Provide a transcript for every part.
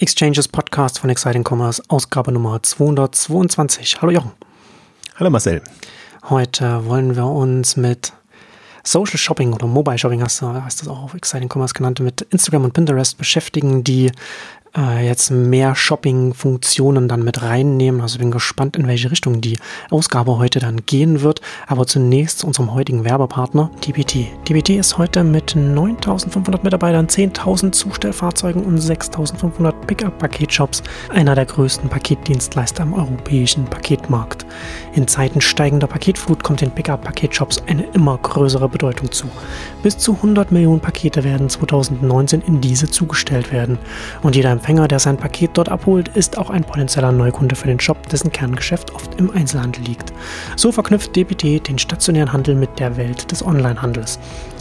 Exchanges Podcast von Exciting Commerce, Ausgabe Nummer 222. Hallo Jochen. Hallo Marcel. Heute wollen wir uns mit Social Shopping oder Mobile Shopping, hast du, hast das auch auf Exciting Commerce genannt, mit Instagram und Pinterest beschäftigen, die äh, jetzt mehr Shopping-Funktionen dann mit reinnehmen. Also bin gespannt, in welche Richtung die Ausgabe heute dann gehen wird. Aber zunächst zu unserem heutigen Werbepartner DBT. DBT ist heute mit 9500 Mitarbeitern, 10.000 Zustellfahrzeugen und 6500 Pickup-Paketshops einer der größten Paketdienstleister im europäischen Paketmarkt. In Zeiten steigender Paketflut kommt den Pickup-Paketshops eine immer größere Bedeutung zu. Bis zu 100 Millionen Pakete werden 2019 in diese zugestellt werden. Und jeder Empfänger, der sein Paket dort abholt, ist auch ein potenzieller Neukunde für den Shop, dessen Kerngeschäft oft im Einzelhandel liegt. So verknüpft DPT den stationären Handel mit der Welt des Onlinehandels.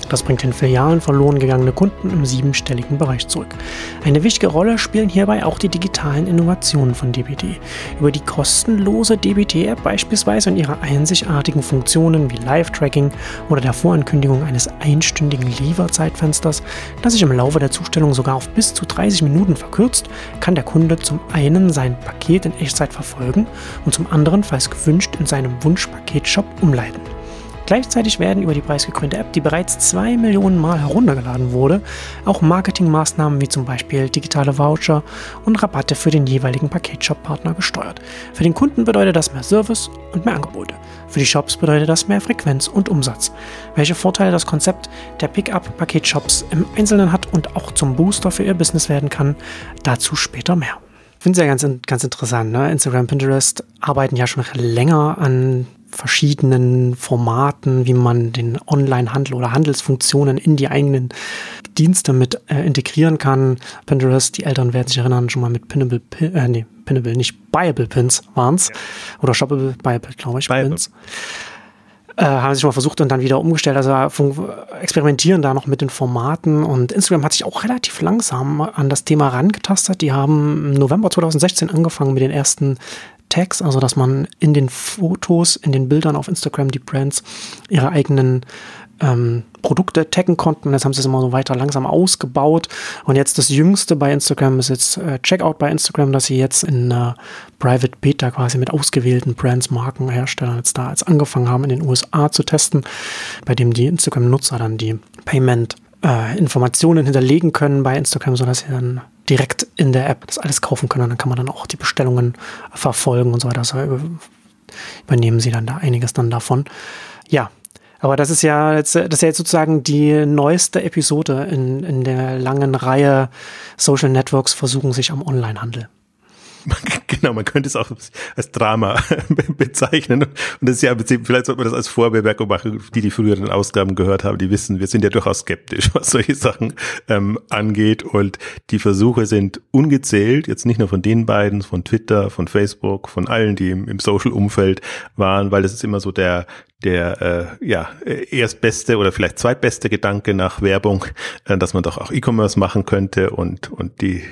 Das bringt den Filialen verloren gegangene Kunden im siebenstelligen Bereich zurück. Eine wichtige Rolle spielen hierbei auch die digitalen Innovationen von DBT. Über die kostenlose DBT-App beispielsweise und ihre einzigartigen Funktionen wie Live-Tracking oder der Vorankündigung eines einstündigen Lieferzeitfensters, das sich im Laufe der Zustellung sogar auf bis zu 30 Minuten verkürzt, kann der Kunde zum einen sein Paket in Echtzeit verfolgen und zum anderen, falls gewünscht, in seinem Wunschpaketshop umleiten. Gleichzeitig werden über die preisgekrönte App, die bereits zwei Millionen Mal heruntergeladen wurde, auch Marketingmaßnahmen wie zum Beispiel digitale Voucher und Rabatte für den jeweiligen Paketshop-Partner gesteuert. Für den Kunden bedeutet das mehr Service und mehr Angebote. Für die Shops bedeutet das mehr Frequenz und Umsatz. Welche Vorteile das Konzept der Pickup-Paketshops im Einzelnen hat und auch zum Booster für ihr Business werden kann, dazu später mehr. Finde es ja ganz, ganz interessant. Ne? Instagram, Pinterest arbeiten ja schon länger an verschiedenen Formaten, wie man den Online-Handel oder Handelsfunktionen in die eigenen Dienste mit äh, integrieren kann. Pinterest, die Eltern werden sich erinnern, schon mal mit Pinnable, äh, nee, Pinnable, nicht Buyable Pins waren's. Ja. Oder Shoppable, Buyable, glaube ich, Buyable. Pins. Äh, haben sie schon mal versucht und dann wieder umgestellt. Also experimentieren da noch mit den Formaten und Instagram hat sich auch relativ langsam an das Thema rangetastet. Die haben im November 2016 angefangen mit den ersten Tags, also dass man in den Fotos, in den Bildern auf Instagram die Brands ihre eigenen ähm, Produkte taggen konnten. Jetzt haben sie es immer so weiter langsam ausgebaut. Und jetzt das Jüngste bei Instagram ist jetzt äh, Checkout bei Instagram, dass sie jetzt in äh, Private Beta quasi mit ausgewählten Brands, Marken, Herstellern jetzt da als angefangen haben, in den USA zu testen, bei dem die Instagram-Nutzer dann die Payment äh, Informationen hinterlegen können bei Instagram, sodass sie dann direkt in der App das alles kaufen können. Und dann kann man dann auch die Bestellungen verfolgen und so weiter. Also übernehmen sie dann da einiges dann davon. Ja, aber das ist ja jetzt, das ist ja jetzt sozusagen die neueste Episode in, in der langen Reihe Social Networks versuchen sich am Onlinehandel. genau, man könnte es auch als Drama bezeichnen. Und das ist ja, vielleicht sollte man das als Vorbemerkung machen, die die früheren Ausgaben gehört haben, die wissen, wir sind ja durchaus skeptisch, was solche Sachen ähm, angeht. Und die Versuche sind ungezählt, jetzt nicht nur von den beiden, von Twitter, von Facebook, von allen, die im, im Social-Umfeld waren, weil das ist immer so der, der äh, ja erstbeste oder vielleicht zweitbeste Gedanke nach Werbung, äh, dass man doch auch E-Commerce machen könnte und und die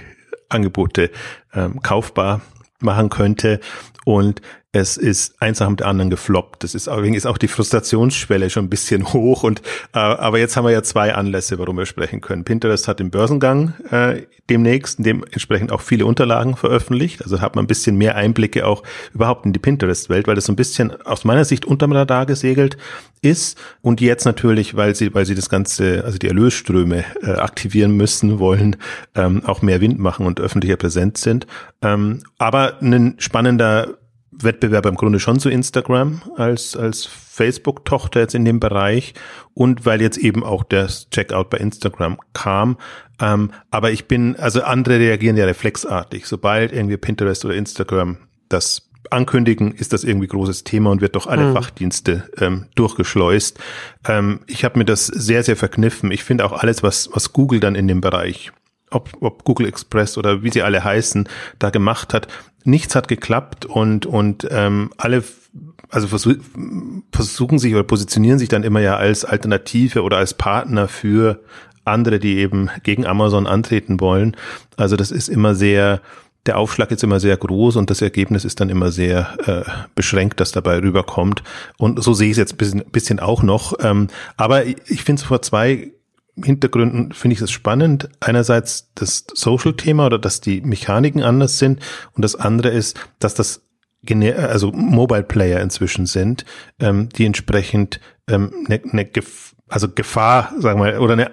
Angebote ähm, kaufbar machen könnte. Und es ist eins nach dem anderen gefloppt. Das ist, deswegen ist auch die Frustrationsschwelle schon ein bisschen hoch. Und äh, aber jetzt haben wir ja zwei Anlässe, warum wir sprechen können. Pinterest hat den Börsengang äh, demnächst, dementsprechend auch viele Unterlagen veröffentlicht. Also hat man ein bisschen mehr Einblicke auch überhaupt in die Pinterest-Welt, weil das so ein bisschen aus meiner Sicht unterm Radar gesegelt ist. Und jetzt natürlich, weil sie, weil sie das ganze, also die Erlösströme äh, aktivieren müssen, wollen ähm, auch mehr Wind machen und öffentlicher präsent sind. Ähm, aber ein spannender Wettbewerber im Grunde schon zu Instagram als, als Facebook-Tochter jetzt in dem Bereich und weil jetzt eben auch das Checkout bei Instagram kam. Ähm, aber ich bin, also andere reagieren ja reflexartig. Sobald irgendwie Pinterest oder Instagram das ankündigen, ist das irgendwie großes Thema und wird doch alle mhm. Fachdienste ähm, durchgeschleust. Ähm, ich habe mir das sehr, sehr verkniffen. Ich finde auch alles, was, was Google dann in dem Bereich ob, ob Google Express oder wie sie alle heißen, da gemacht hat. Nichts hat geklappt und, und ähm, alle also versuch, versuchen sich oder positionieren sich dann immer ja als Alternative oder als Partner für andere, die eben gegen Amazon antreten wollen. Also das ist immer sehr, der Aufschlag ist immer sehr groß und das Ergebnis ist dann immer sehr äh, beschränkt, das dabei rüberkommt. Und so sehe ich es jetzt ein bisschen, bisschen auch noch. Ähm, aber ich finde es vor zwei Hintergründen finde ich es spannend. Einerseits das Social-Thema oder dass die Mechaniken anders sind und das andere ist, dass das also Mobile Player inzwischen sind, ähm, die entsprechend ähm, ne, ne Gef also Gefahr, sagen wir, oder eine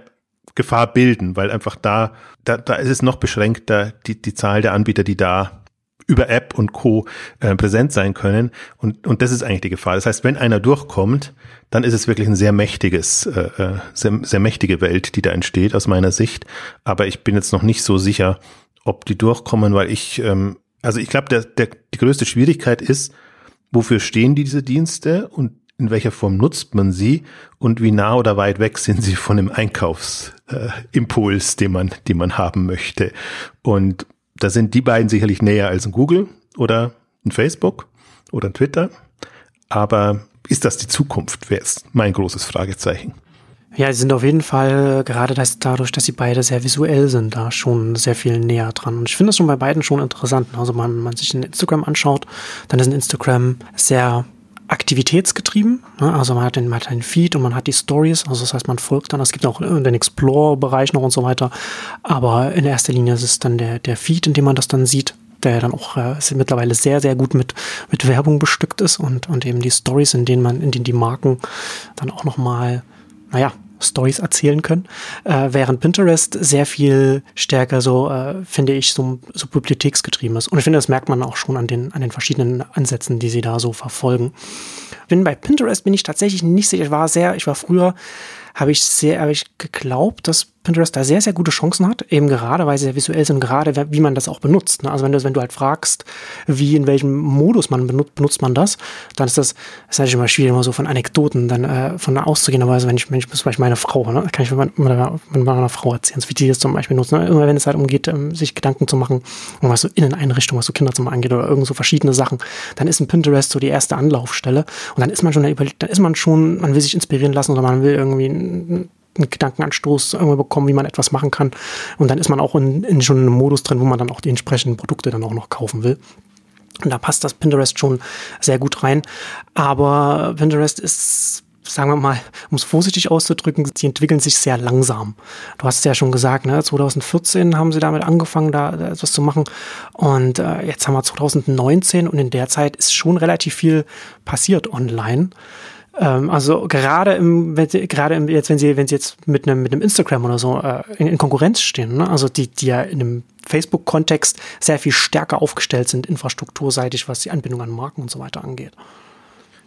Gefahr bilden, weil einfach da, da, da ist es noch beschränkter, die, die Zahl der Anbieter, die da über App und Co. Äh, präsent sein können. Und, und das ist eigentlich die Gefahr. Das heißt, wenn einer durchkommt, dann ist es wirklich ein sehr mächtiges, äh, äh, sehr, sehr mächtige Welt, die da entsteht aus meiner Sicht. Aber ich bin jetzt noch nicht so sicher, ob die durchkommen, weil ich, ähm, also ich glaube, der, der, die größte Schwierigkeit ist, wofür stehen diese Dienste und in welcher Form nutzt man sie und wie nah oder weit weg sind sie von dem Einkaufsimpuls, äh, den man, den man haben möchte. Und da sind die beiden sicherlich näher als ein Google oder ein Facebook oder ein Twitter. Aber ist das die Zukunft? Wäre jetzt mein großes Fragezeichen. Ja, sie sind auf jeden Fall, gerade das, dadurch, dass sie beide sehr visuell sind, da schon sehr viel näher dran. Und ich finde das schon bei beiden schon interessant. Also man, man sich ein Instagram anschaut, dann ist ein Instagram sehr aktivitätsgetrieben. Ne? Also man hat, den, man hat den Feed und man hat die Stories. Also das heißt, man folgt dann. Es gibt auch den Explore-Bereich noch und so weiter. Aber in erster Linie ist es dann der, der Feed, in dem man das dann sieht der dann auch äh, mittlerweile sehr, sehr gut mit, mit Werbung bestückt ist und, und eben die Stories, in denen man, in denen die Marken dann auch nochmal, naja, Stories erzählen können, äh, während Pinterest sehr viel stärker so, äh, finde ich, so, so bibliotheksgetrieben ist. Und ich finde, das merkt man auch schon an den, an den verschiedenen Ansätzen, die sie da so verfolgen. Bin bei Pinterest bin ich tatsächlich nicht sicher. Ich war sehr, ich war früher habe ich sehr, habe ich geglaubt, dass Pinterest da sehr, sehr gute Chancen hat, eben gerade, weil sie sehr visuell sind, gerade wie man das auch benutzt. Ne? Also wenn du, wenn du halt fragst, wie, in welchem Modus man benutzt, benutzt man das, dann ist das, das ist natürlich immer schwierig, immer so von Anekdoten dann äh, von auszugehen, aber also wenn ich, wenn ich zum Beispiel meine Frau, ne, kann ich mit meiner, mit meiner Frau erzählen, wie die das zum Beispiel nutzen. Ne? Immer wenn es halt umgeht, ähm, sich Gedanken zu machen, um was so Inneneinrichtungen, was so Kinderzimmer angeht oder irgend so verschiedene Sachen, dann ist ein Pinterest so die erste Anlaufstelle und dann ist man schon, dann ist man schon, man will sich inspirieren lassen oder man will irgendwie einen Gedankenanstoß bekommen, wie man etwas machen kann. Und dann ist man auch in, in schon einem Modus drin, wo man dann auch die entsprechenden Produkte dann auch noch kaufen will. Und da passt das Pinterest schon sehr gut rein. Aber Pinterest ist sagen wir mal, um es vorsichtig auszudrücken, sie entwickeln sich sehr langsam. Du hast es ja schon gesagt, ne? 2014 haben sie damit angefangen, da etwas zu machen. Und äh, jetzt haben wir 2019 und in der Zeit ist schon relativ viel passiert online. Ähm, also gerade im, wenn sie, gerade im, jetzt, wenn sie, wenn sie jetzt mit einem, mit einem Instagram oder so äh, in, in, Konkurrenz stehen, ne? also die, die ja in einem Facebook-Kontext sehr viel stärker aufgestellt sind, infrastrukturseitig, was die Anbindung an Marken und so weiter angeht.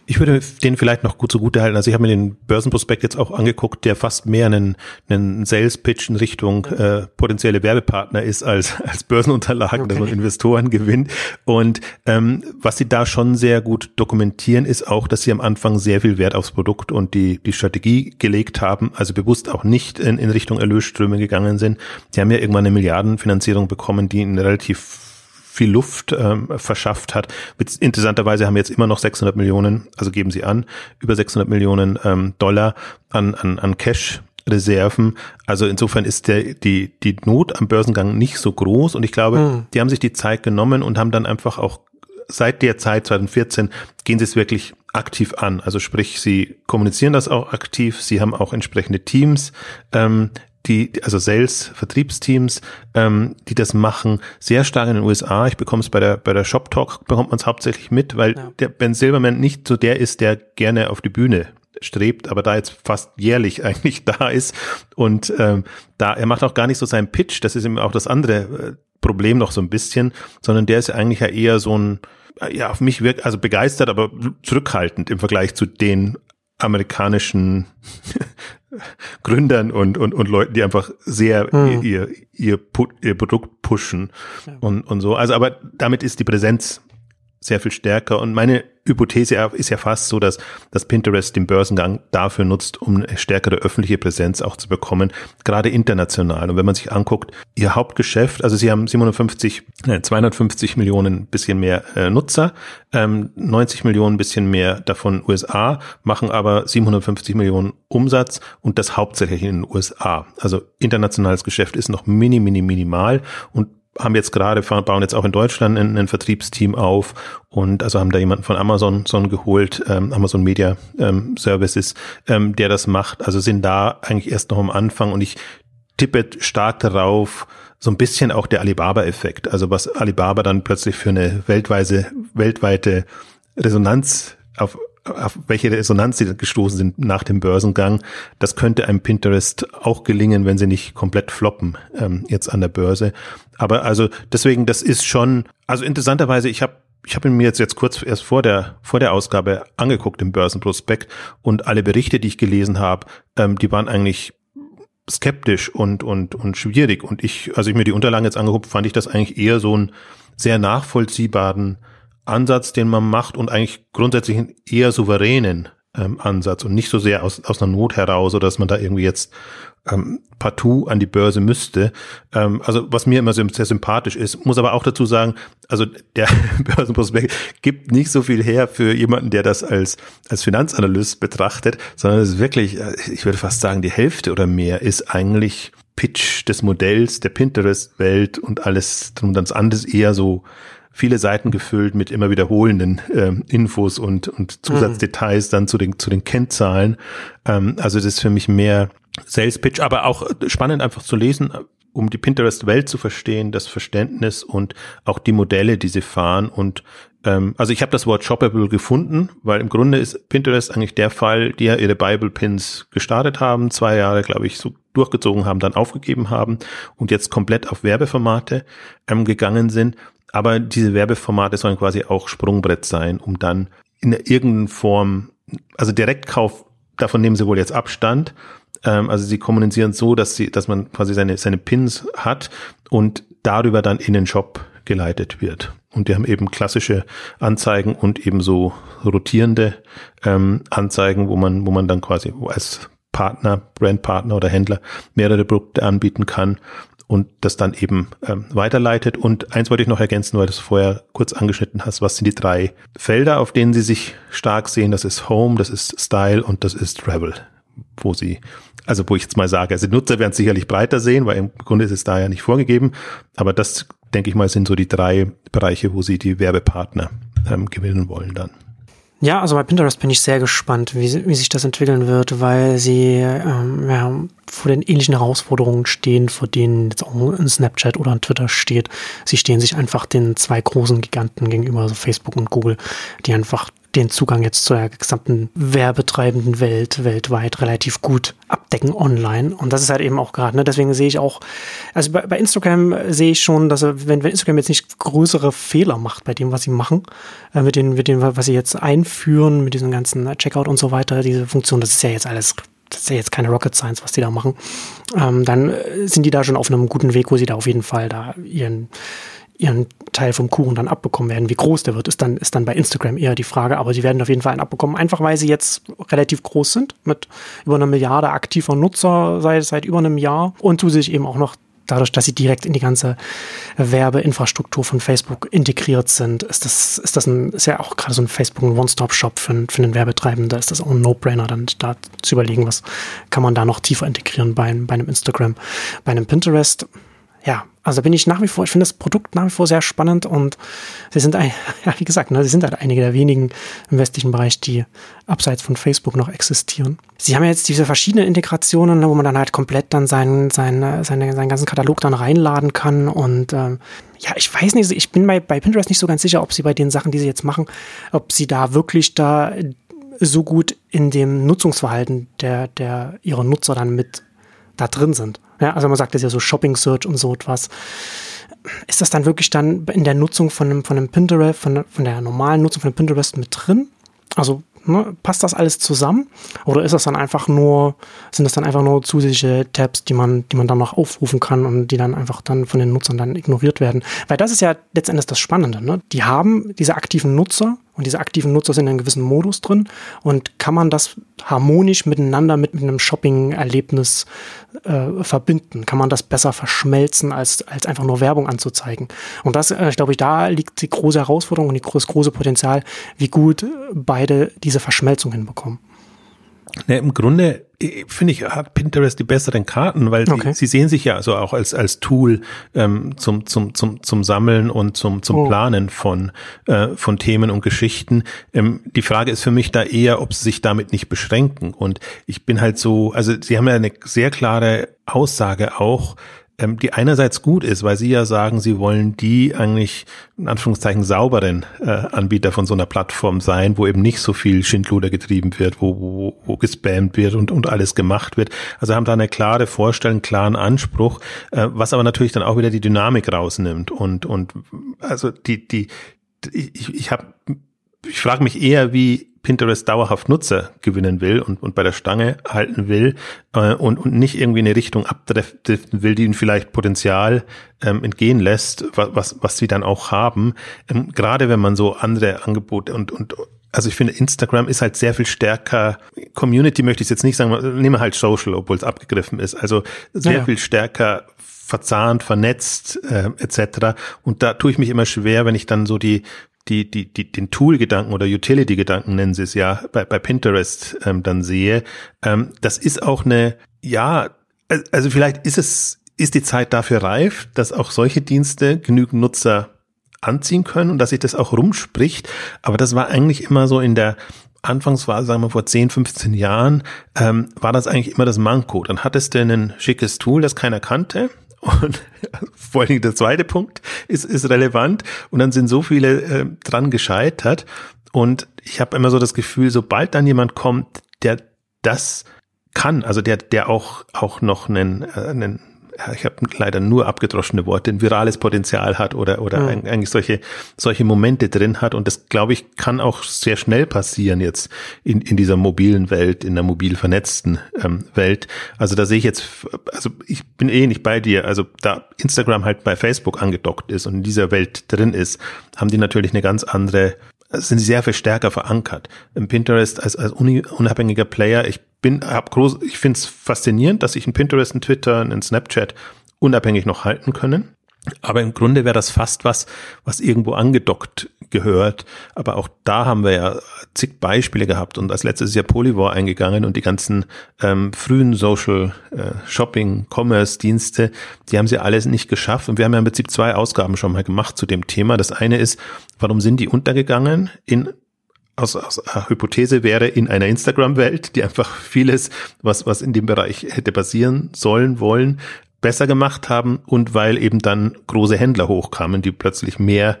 Ich würde den vielleicht noch gut zugute halten. Also ich habe mir den Börsenprospekt jetzt auch angeguckt, der fast mehr einen, einen Sales-Pitch in Richtung äh, potenzielle Werbepartner ist als, als Börsenunterlagen, okay. dass man Investoren gewinnt. Und ähm, was sie da schon sehr gut dokumentieren, ist auch, dass sie am Anfang sehr viel Wert aufs Produkt und die, die Strategie gelegt haben, also bewusst auch nicht in, in Richtung Erlösströme gegangen sind. Die haben ja irgendwann eine Milliardenfinanzierung bekommen, die in relativ viel Luft ähm, verschafft hat. Interessanterweise haben wir jetzt immer noch 600 Millionen, also geben sie an, über 600 Millionen ähm, Dollar an, an, an Cash Reserven. Also insofern ist der, die, die Not am Börsengang nicht so groß und ich glaube, mhm. die haben sich die Zeit genommen und haben dann einfach auch seit der Zeit 2014 gehen sie es wirklich aktiv an. Also sprich, sie kommunizieren das auch aktiv, sie haben auch entsprechende Teams, ähm, die, also Sales, Vertriebsteams, ähm, die das machen, sehr stark in den USA. Ich bekomme es bei der, bei der Shop Talk, bekommt man es hauptsächlich mit, weil ja. der Ben Silverman nicht so der ist, der gerne auf die Bühne strebt, aber da jetzt fast jährlich eigentlich da ist und ähm, da er macht auch gar nicht so seinen Pitch, das ist eben auch das andere äh, Problem noch so ein bisschen, sondern der ist ja eigentlich ja eher so ein ja auf mich wirkt also begeistert, aber zurückhaltend im Vergleich zu den amerikanischen Gründern und, und, und Leuten, die einfach sehr hm. ihr, ihr, ihr, Produkt pushen ja. und, und so. Also, aber damit ist die Präsenz sehr viel stärker. Und meine Hypothese ist ja fast so, dass, dass Pinterest den Börsengang dafür nutzt, um eine stärkere öffentliche Präsenz auch zu bekommen, gerade international. Und wenn man sich anguckt, ihr Hauptgeschäft, also sie haben 750, äh, 250 Millionen bisschen mehr äh, Nutzer, ähm, 90 Millionen bisschen mehr davon USA, machen aber 750 Millionen Umsatz und das hauptsächlich in den USA. Also internationales Geschäft ist noch mini, mini, minimal und haben jetzt gerade, bauen jetzt auch in Deutschland ein, ein Vertriebsteam auf und also haben da jemanden von Amazon so geholt, ähm, Amazon Media ähm, Services, ähm, der das macht. Also sind da eigentlich erst noch am Anfang und ich tippe stark darauf, so ein bisschen auch der Alibaba-Effekt. Also was Alibaba dann plötzlich für eine weltweite, weltweite Resonanz auf auf welche Resonanz sie gestoßen sind nach dem Börsengang. Das könnte einem Pinterest auch gelingen, wenn sie nicht komplett floppen ähm, jetzt an der Börse. Aber also deswegen, das ist schon, also interessanterweise, ich habe ich habe mir jetzt jetzt kurz erst vor der vor der Ausgabe angeguckt im Börsenprospekt und alle Berichte, die ich gelesen habe, ähm, die waren eigentlich skeptisch und und und schwierig und ich, als ich mir die Unterlagen jetzt angeguckt, fand ich das eigentlich eher so einen sehr nachvollziehbaren Ansatz, den man macht und eigentlich grundsätzlich einen eher souveränen ähm, Ansatz und nicht so sehr aus, aus einer Not heraus, oder dass man da irgendwie jetzt ähm, partout an die Börse müsste. Ähm, also was mir immer sehr, sehr sympathisch ist, muss aber auch dazu sagen, also der Börsenprospekt gibt nicht so viel her für jemanden, der das als, als Finanzanalyst betrachtet, sondern es ist wirklich, äh, ich würde fast sagen, die Hälfte oder mehr ist eigentlich Pitch des Modells, der Pinterest-Welt und alles drum und dann anderes eher so viele Seiten gefüllt mit immer wiederholenden ähm, Infos und, und Zusatzdetails dann zu den, zu den Kennzahlen. Ähm, also das ist für mich mehr Sales Pitch, aber auch spannend einfach zu lesen, um die Pinterest-Welt zu verstehen, das Verständnis und auch die Modelle, die sie fahren. Und ähm, also ich habe das Wort Shoppable gefunden, weil im Grunde ist Pinterest eigentlich der Fall, die ja ihre Bible-Pins gestartet haben, zwei Jahre, glaube ich, so durchgezogen haben, dann aufgegeben haben und jetzt komplett auf Werbeformate ähm, gegangen sind. Aber diese Werbeformate sollen quasi auch Sprungbrett sein, um dann in irgendeiner Form, also Direktkauf, davon nehmen sie wohl jetzt Abstand. Ähm, also sie kommunizieren so, dass sie, dass man quasi seine, seine Pins hat und darüber dann in den Shop geleitet wird. Und die haben eben klassische Anzeigen und eben so rotierende ähm, Anzeigen, wo man, wo man dann quasi als Partner, Brandpartner oder Händler mehrere Produkte anbieten kann und das dann eben ähm, weiterleitet. Und eins wollte ich noch ergänzen, weil du es vorher kurz angeschnitten hast. Was sind die drei Felder, auf denen Sie sich stark sehen? Das ist Home, das ist Style und das ist Travel, wo Sie, also wo ich jetzt mal sage, also Nutzer werden es sicherlich breiter sehen, weil im Grunde ist es da ja nicht vorgegeben. Aber das, denke ich mal, sind so die drei Bereiche, wo Sie die Werbepartner ähm, gewinnen wollen dann. Ja, also bei Pinterest bin ich sehr gespannt, wie, wie sich das entwickeln wird, weil sie ähm, ja, vor den ähnlichen Herausforderungen stehen, vor denen jetzt auch ein Snapchat oder ein Twitter steht. Sie stehen sich einfach den zwei großen Giganten gegenüber, also Facebook und Google, die einfach den Zugang jetzt zur gesamten werbetreibenden Welt weltweit relativ gut abdecken online. Und das ist halt eben auch gerade, ne? deswegen sehe ich auch, also bei, bei Instagram sehe ich schon, dass wenn, wenn Instagram jetzt nicht größere Fehler macht bei dem, was sie machen, äh, mit, dem, mit dem, was sie jetzt einführen, mit diesem ganzen Checkout und so weiter, diese Funktion, das ist ja jetzt alles das ist ja jetzt keine Rocket Science, was die da machen, ähm, dann sind die da schon auf einem guten Weg, wo sie da auf jeden Fall da ihren ihren Teil vom Kuchen dann abbekommen werden. Wie groß der wird, ist dann, ist dann bei Instagram eher die Frage, aber sie werden auf jeden Fall einen abbekommen, einfach weil sie jetzt relativ groß sind, mit über einer Milliarde aktiver Nutzer seit, seit über einem Jahr und zusätzlich eben auch noch dadurch, dass sie direkt in die ganze Werbeinfrastruktur von Facebook integriert sind, ist das, ist das ein, ist ja auch gerade so ein Facebook ein One-Stop-Shop für, für einen Werbetreibenden. ist das auch ein No-Brainer, dann da zu überlegen, was kann man da noch tiefer integrieren bei, bei einem Instagram, bei einem Pinterest ja, also bin ich nach wie vor, ich finde das Produkt nach wie vor sehr spannend und sie sind, ein, ja, wie gesagt, ne, sie sind halt einige der wenigen im westlichen Bereich, die abseits von Facebook noch existieren. Sie haben jetzt diese verschiedenen Integrationen, ne, wo man dann halt komplett dann seinen, seinen, seinen, seinen ganzen Katalog dann reinladen kann und ähm, ja, ich weiß nicht, ich bin bei, bei Pinterest nicht so ganz sicher, ob sie bei den Sachen, die sie jetzt machen, ob sie da wirklich da so gut in dem Nutzungsverhalten der, der ihrer Nutzer dann mit da drin sind. Ja, also man sagt das ja so Shopping Search und so etwas. Ist das dann wirklich dann in der Nutzung von einem, von einem Pinterest, von, von der normalen Nutzung von einem Pinterest mit drin? Also ne, passt das alles zusammen? Oder ist das dann einfach nur, sind das dann einfach nur zusätzliche Tabs, die man, die man dann noch aufrufen kann und die dann einfach dann von den Nutzern dann ignoriert werden? Weil das ist ja letztendlich das Spannende. Ne? Die haben diese aktiven Nutzer und diese aktiven Nutzer sind in einem gewissen Modus drin. Und kann man das harmonisch miteinander mit, mit einem Shopping-Erlebnis äh, verbinden? Kann man das besser verschmelzen, als, als einfach nur Werbung anzuzeigen? Und das, äh, ich glaube, da liegt die große Herausforderung und das große Potenzial, wie gut beide diese Verschmelzung hinbekommen. Ne, Im Grunde finde ich, hat Pinterest die besseren Karten, weil okay. sie, sie, sehen sich ja so auch als, als Tool ähm, zum, zum, zum, zum Sammeln und zum, zum oh. Planen von, äh, von Themen und Geschichten. Ähm, die Frage ist für mich da eher, ob sie sich damit nicht beschränken. Und ich bin halt so, also sie haben ja eine sehr klare Aussage auch, ähm, die einerseits gut ist, weil Sie ja sagen, Sie wollen die eigentlich in Anführungszeichen sauberen äh, Anbieter von so einer Plattform sein, wo eben nicht so viel Schindluder getrieben wird, wo, wo, wo gespammt wird und, und alles gemacht wird. Also haben da eine klare Vorstellung, klaren Anspruch, äh, was aber natürlich dann auch wieder die Dynamik rausnimmt und und also die die ich, ich habe ich frage mich eher, wie Pinterest dauerhaft Nutzer gewinnen will und, und bei der Stange halten will äh, und, und nicht irgendwie eine Richtung abdriften will, die ihnen vielleicht Potenzial ähm, entgehen lässt, was, was, was sie dann auch haben. Ähm, gerade wenn man so andere Angebote und, und also ich finde, Instagram ist halt sehr viel stärker, Community möchte ich jetzt nicht sagen, nehme halt Social, obwohl es abgegriffen ist. Also sehr ja, ja. viel stärker verzahnt, vernetzt äh, etc. Und da tue ich mich immer schwer, wenn ich dann so die die, die, die, den Tool-Gedanken oder Utility-Gedanken nennen sie es ja bei, bei Pinterest ähm, dann sehe, ähm, das ist auch eine, ja, also vielleicht ist es, ist die Zeit dafür reif, dass auch solche Dienste genügend Nutzer anziehen können und dass sich das auch rumspricht. Aber das war eigentlich immer so in der Anfangsphase, sagen wir vor 10, 15 Jahren, ähm, war das eigentlich immer das Manko. Dann hattest du ein schickes Tool, das keiner kannte und vor allen Dingen der zweite Punkt ist, ist relevant. Und dann sind so viele äh, dran gescheitert. Und ich habe immer so das Gefühl, sobald dann jemand kommt, der das kann, also der, der auch, auch noch einen, äh, einen ich habe leider nur abgedroschene Worte, ein virales Potenzial hat oder, oder mhm. eigentlich solche, solche Momente drin hat. Und das, glaube ich, kann auch sehr schnell passieren jetzt in, in dieser mobilen Welt, in der mobil vernetzten ähm, Welt. Also da sehe ich jetzt, also ich bin eh nicht bei dir. Also da Instagram halt bei Facebook angedockt ist und in dieser Welt drin ist, haben die natürlich eine ganz andere sind sehr viel stärker verankert. Im Pinterest als, als unabhängiger Player, ich bin, hab groß, ich finde es faszinierend, dass sich ein Pinterest, ein Twitter, ein Snapchat unabhängig noch halten können. Aber im Grunde wäre das fast was, was irgendwo angedockt gehört. Aber auch da haben wir ja zig Beispiele gehabt und als letztes ist ja Polyvore eingegangen und die ganzen ähm, frühen Social äh, Shopping, Commerce Dienste, die haben sie alles nicht geschafft. Und wir haben ja im Prinzip zwei Ausgaben schon mal gemacht zu dem Thema. Das eine ist, warum sind die untergegangen in aus, aus Hypothese wäre in einer Instagram-Welt, die einfach vieles, was, was in dem Bereich hätte passieren sollen, wollen, besser gemacht haben und weil eben dann große Händler hochkamen, die plötzlich mehr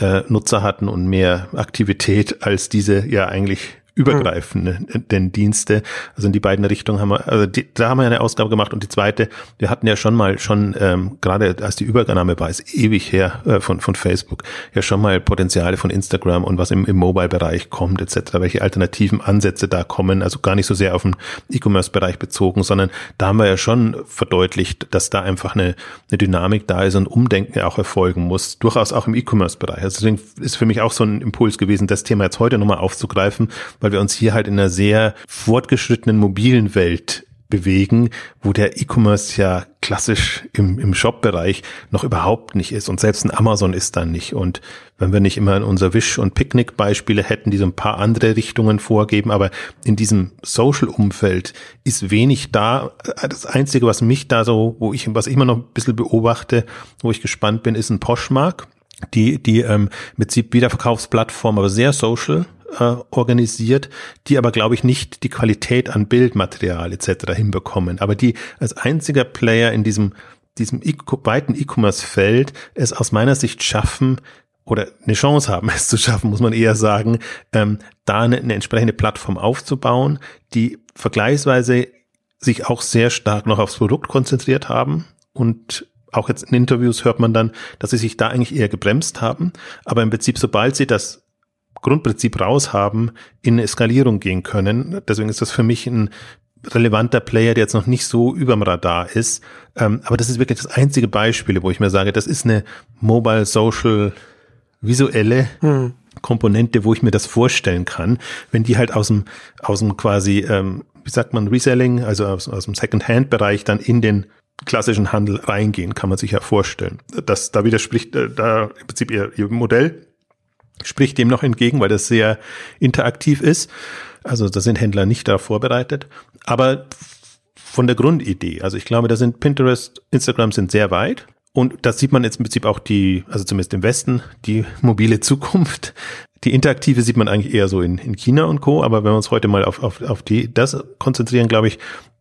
äh, Nutzer hatten und mehr Aktivität als diese ja eigentlich übergreifenden. Dienste. Also in die beiden Richtungen haben wir, also die, da haben wir eine Ausgabe gemacht und die zweite, wir hatten ja schon mal schon, ähm, gerade als die Übernahme war, ist ewig her äh, von, von Facebook, ja schon mal Potenziale von Instagram und was im, im Mobile-Bereich kommt, etc., welche alternativen Ansätze da kommen, also gar nicht so sehr auf den E-Commerce-Bereich bezogen, sondern da haben wir ja schon verdeutlicht, dass da einfach eine, eine Dynamik da ist und Umdenken auch erfolgen muss, durchaus auch im E-Commerce-Bereich. Also deswegen ist für mich auch so ein Impuls gewesen, das Thema jetzt heute nochmal aufzugreifen, weil weil wir uns hier halt in einer sehr fortgeschrittenen mobilen Welt bewegen, wo der E-Commerce ja klassisch im, im Shop-Bereich noch überhaupt nicht ist und selbst ein Amazon ist da nicht. Und wenn wir nicht immer in unser Wish- und Picknick-Beispiele hätten, die so ein paar andere Richtungen vorgeben, aber in diesem Social-Umfeld ist wenig da. Das Einzige, was mich da so, wo ich, was ich immer noch ein bisschen beobachte, wo ich gespannt bin, ist ein Poshmark, die, die ähm, im Prinzip Wiederverkaufsplattform, aber sehr social äh, organisiert, die aber, glaube ich, nicht die Qualität an Bildmaterial etc. hinbekommen. Aber die als einziger Player in diesem, diesem e weiten E-Commerce-Feld es aus meiner Sicht schaffen, oder eine Chance haben, es zu schaffen, muss man eher sagen, ähm, da eine, eine entsprechende Plattform aufzubauen, die vergleichsweise sich auch sehr stark noch aufs Produkt konzentriert haben und auch jetzt in Interviews hört man dann, dass sie sich da eigentlich eher gebremst haben. Aber im Prinzip, sobald sie das Grundprinzip raus haben, in Eskalierung gehen können. Deswegen ist das für mich ein relevanter Player, der jetzt noch nicht so überm Radar ist. Ähm, aber das ist wirklich das einzige Beispiel, wo ich mir sage, das ist eine Mobile Social visuelle hm. Komponente, wo ich mir das vorstellen kann, wenn die halt aus dem, aus dem quasi, ähm, wie sagt man, Reselling, also aus, aus dem Second-Hand-Bereich dann in den klassischen Handel reingehen, kann man sich ja vorstellen. Das, da widerspricht äh, da im Prinzip ihr, ihr Modell spricht dem noch entgegen, weil das sehr interaktiv ist. Also da sind Händler nicht da vorbereitet. Aber von der Grundidee, also ich glaube, da sind Pinterest, Instagram sind sehr weit. Und das sieht man jetzt im Prinzip auch die, also zumindest im Westen, die mobile Zukunft. Die interaktive sieht man eigentlich eher so in, in China und Co. Aber wenn wir uns heute mal auf, auf, auf die, das konzentrieren, glaube ich,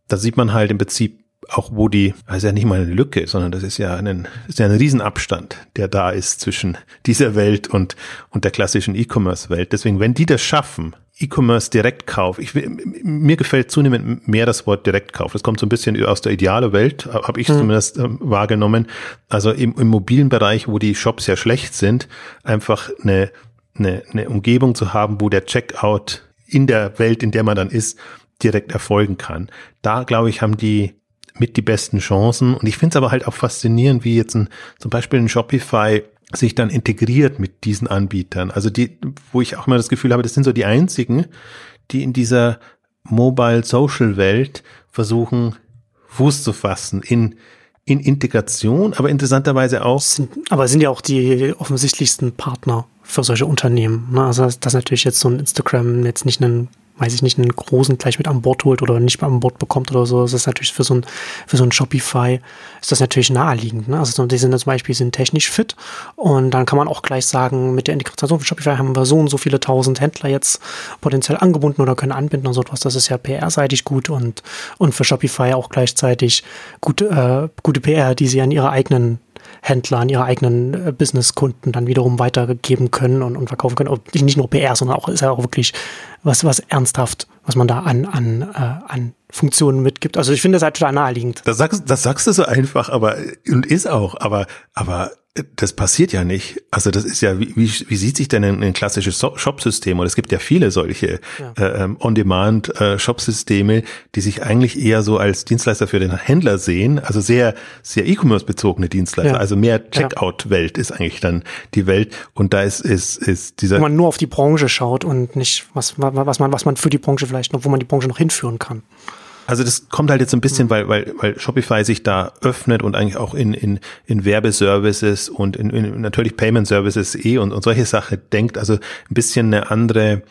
da sieht man halt im Prinzip auch wo die, das ist ja nicht mal eine Lücke, sondern das ist ja ein, ist ja ein Riesenabstand, der da ist zwischen dieser Welt und, und der klassischen E-Commerce-Welt. Deswegen, wenn die das schaffen, E-Commerce Direktkauf, ich, mir gefällt zunehmend mehr das Wort Direktkauf. Das kommt so ein bisschen aus der ideale Welt, habe ich mhm. zumindest äh, wahrgenommen. Also im, im mobilen Bereich, wo die Shops ja schlecht sind, einfach eine, eine, eine Umgebung zu haben, wo der Checkout in der Welt, in der man dann ist, direkt erfolgen kann. Da, glaube ich, haben die mit die besten Chancen. Und ich finde es aber halt auch faszinierend, wie jetzt ein, zum Beispiel ein Shopify sich dann integriert mit diesen Anbietern. Also die, wo ich auch immer das Gefühl habe, das sind so die einzigen, die in dieser Mobile Social Welt versuchen, Fuß zu fassen in, in Integration, aber interessanterweise auch. Sind, aber sind ja auch die offensichtlichsten Partner für solche Unternehmen. Ne? Also, dass natürlich jetzt so ein Instagram jetzt nicht einen weiß ich nicht, einen großen gleich mit an Bord holt oder nicht an Bord bekommt oder so, das ist natürlich für so ein, für so ein Shopify ist das natürlich naheliegend. Ne? Also die sind zum Beispiel sind technisch fit und dann kann man auch gleich sagen, mit der Integration von Shopify haben wir so und so viele tausend Händler jetzt potenziell angebunden oder können anbinden und so etwas. Das ist ja PR-seitig gut und, und für Shopify auch gleichzeitig gut, äh, gute PR, die sie an ihre eigenen Händler an ihre eigenen äh, Businesskunden dann wiederum weitergeben können und, und verkaufen können. Und nicht nur PR, sondern auch ist ja auch wirklich was, was ernsthaft, was man da an, an, äh, an Funktionen mitgibt. Also ich finde das halt total naheliegend. Das sagst, das sagst du so einfach, aber und ist auch, aber, aber das passiert ja nicht. Also das ist ja, wie, wie, sieht sich denn ein, ein klassisches Shop-System? Und es gibt ja viele solche ja. äh, ähm, On-Demand-Shop-Systeme, die sich eigentlich eher so als Dienstleister für den Händler sehen. Also sehr, sehr E-Commerce-bezogene Dienstleister. Ja. Also mehr Checkout-Welt ist eigentlich dann die Welt. Und da ist, ist, ist dieser. Wo man nur auf die Branche schaut und nicht, was, was man, was man für die Branche vielleicht noch, wo man die Branche noch hinführen kann. Also das kommt halt jetzt ein bisschen, weil, weil, weil Shopify sich da öffnet und eigentlich auch in, in, in Werbeservices und in, in natürlich Payment Services eh und, und solche Sachen denkt. Also ein bisschen eine andere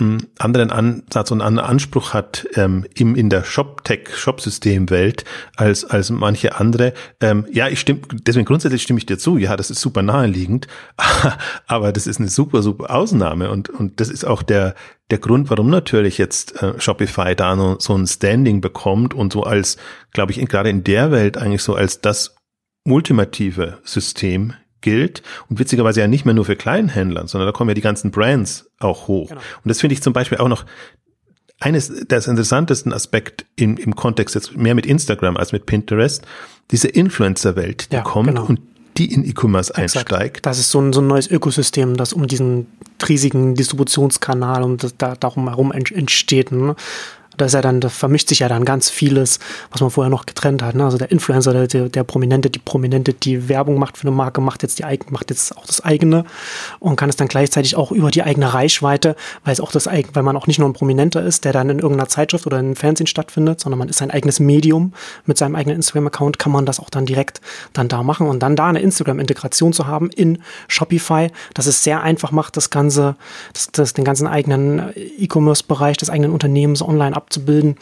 einen anderen Ansatz und einen Anspruch hat ähm, im in der Shop-Tech, Shop-System-Welt als als manche andere. Ähm, ja, ich stimme, deswegen grundsätzlich stimme ich dir zu. Ja, das ist super naheliegend, aber das ist eine super super Ausnahme und und das ist auch der der Grund, warum natürlich jetzt äh, Shopify da no, so ein Standing bekommt und so als, glaube ich, in, gerade in der Welt eigentlich so als das ultimative System gilt und witzigerweise ja nicht mehr nur für Kleinhändler, sondern da kommen ja die ganzen Brands auch hoch. Genau. Und das finde ich zum Beispiel auch noch eines des interessantesten Aspekt im, im Kontext jetzt mehr mit Instagram als mit Pinterest, diese Influencer-Welt, die ja, kommt genau. und die in E-Commerce einsteigt. Das ist so ein, so ein neues Ökosystem, das um diesen riesigen Distributionskanal und das da darum herum entsteht. Ne? Da ist ja dann, da vermischt sich ja dann ganz vieles, was man vorher noch getrennt hat. Ne? Also der Influencer, der, der, Prominente, die Prominente, die Werbung macht für eine Marke, macht jetzt die macht jetzt auch das eigene und kann es dann gleichzeitig auch über die eigene Reichweite, weil es auch das weil man auch nicht nur ein Prominenter ist, der dann in irgendeiner Zeitschrift oder im Fernsehen stattfindet, sondern man ist sein eigenes Medium. Mit seinem eigenen Instagram-Account kann man das auch dann direkt dann da machen und dann da eine Instagram-Integration zu haben in Shopify, dass es sehr einfach macht, das Ganze, das, das den ganzen eigenen E-Commerce-Bereich des eigenen Unternehmens online abzubilden.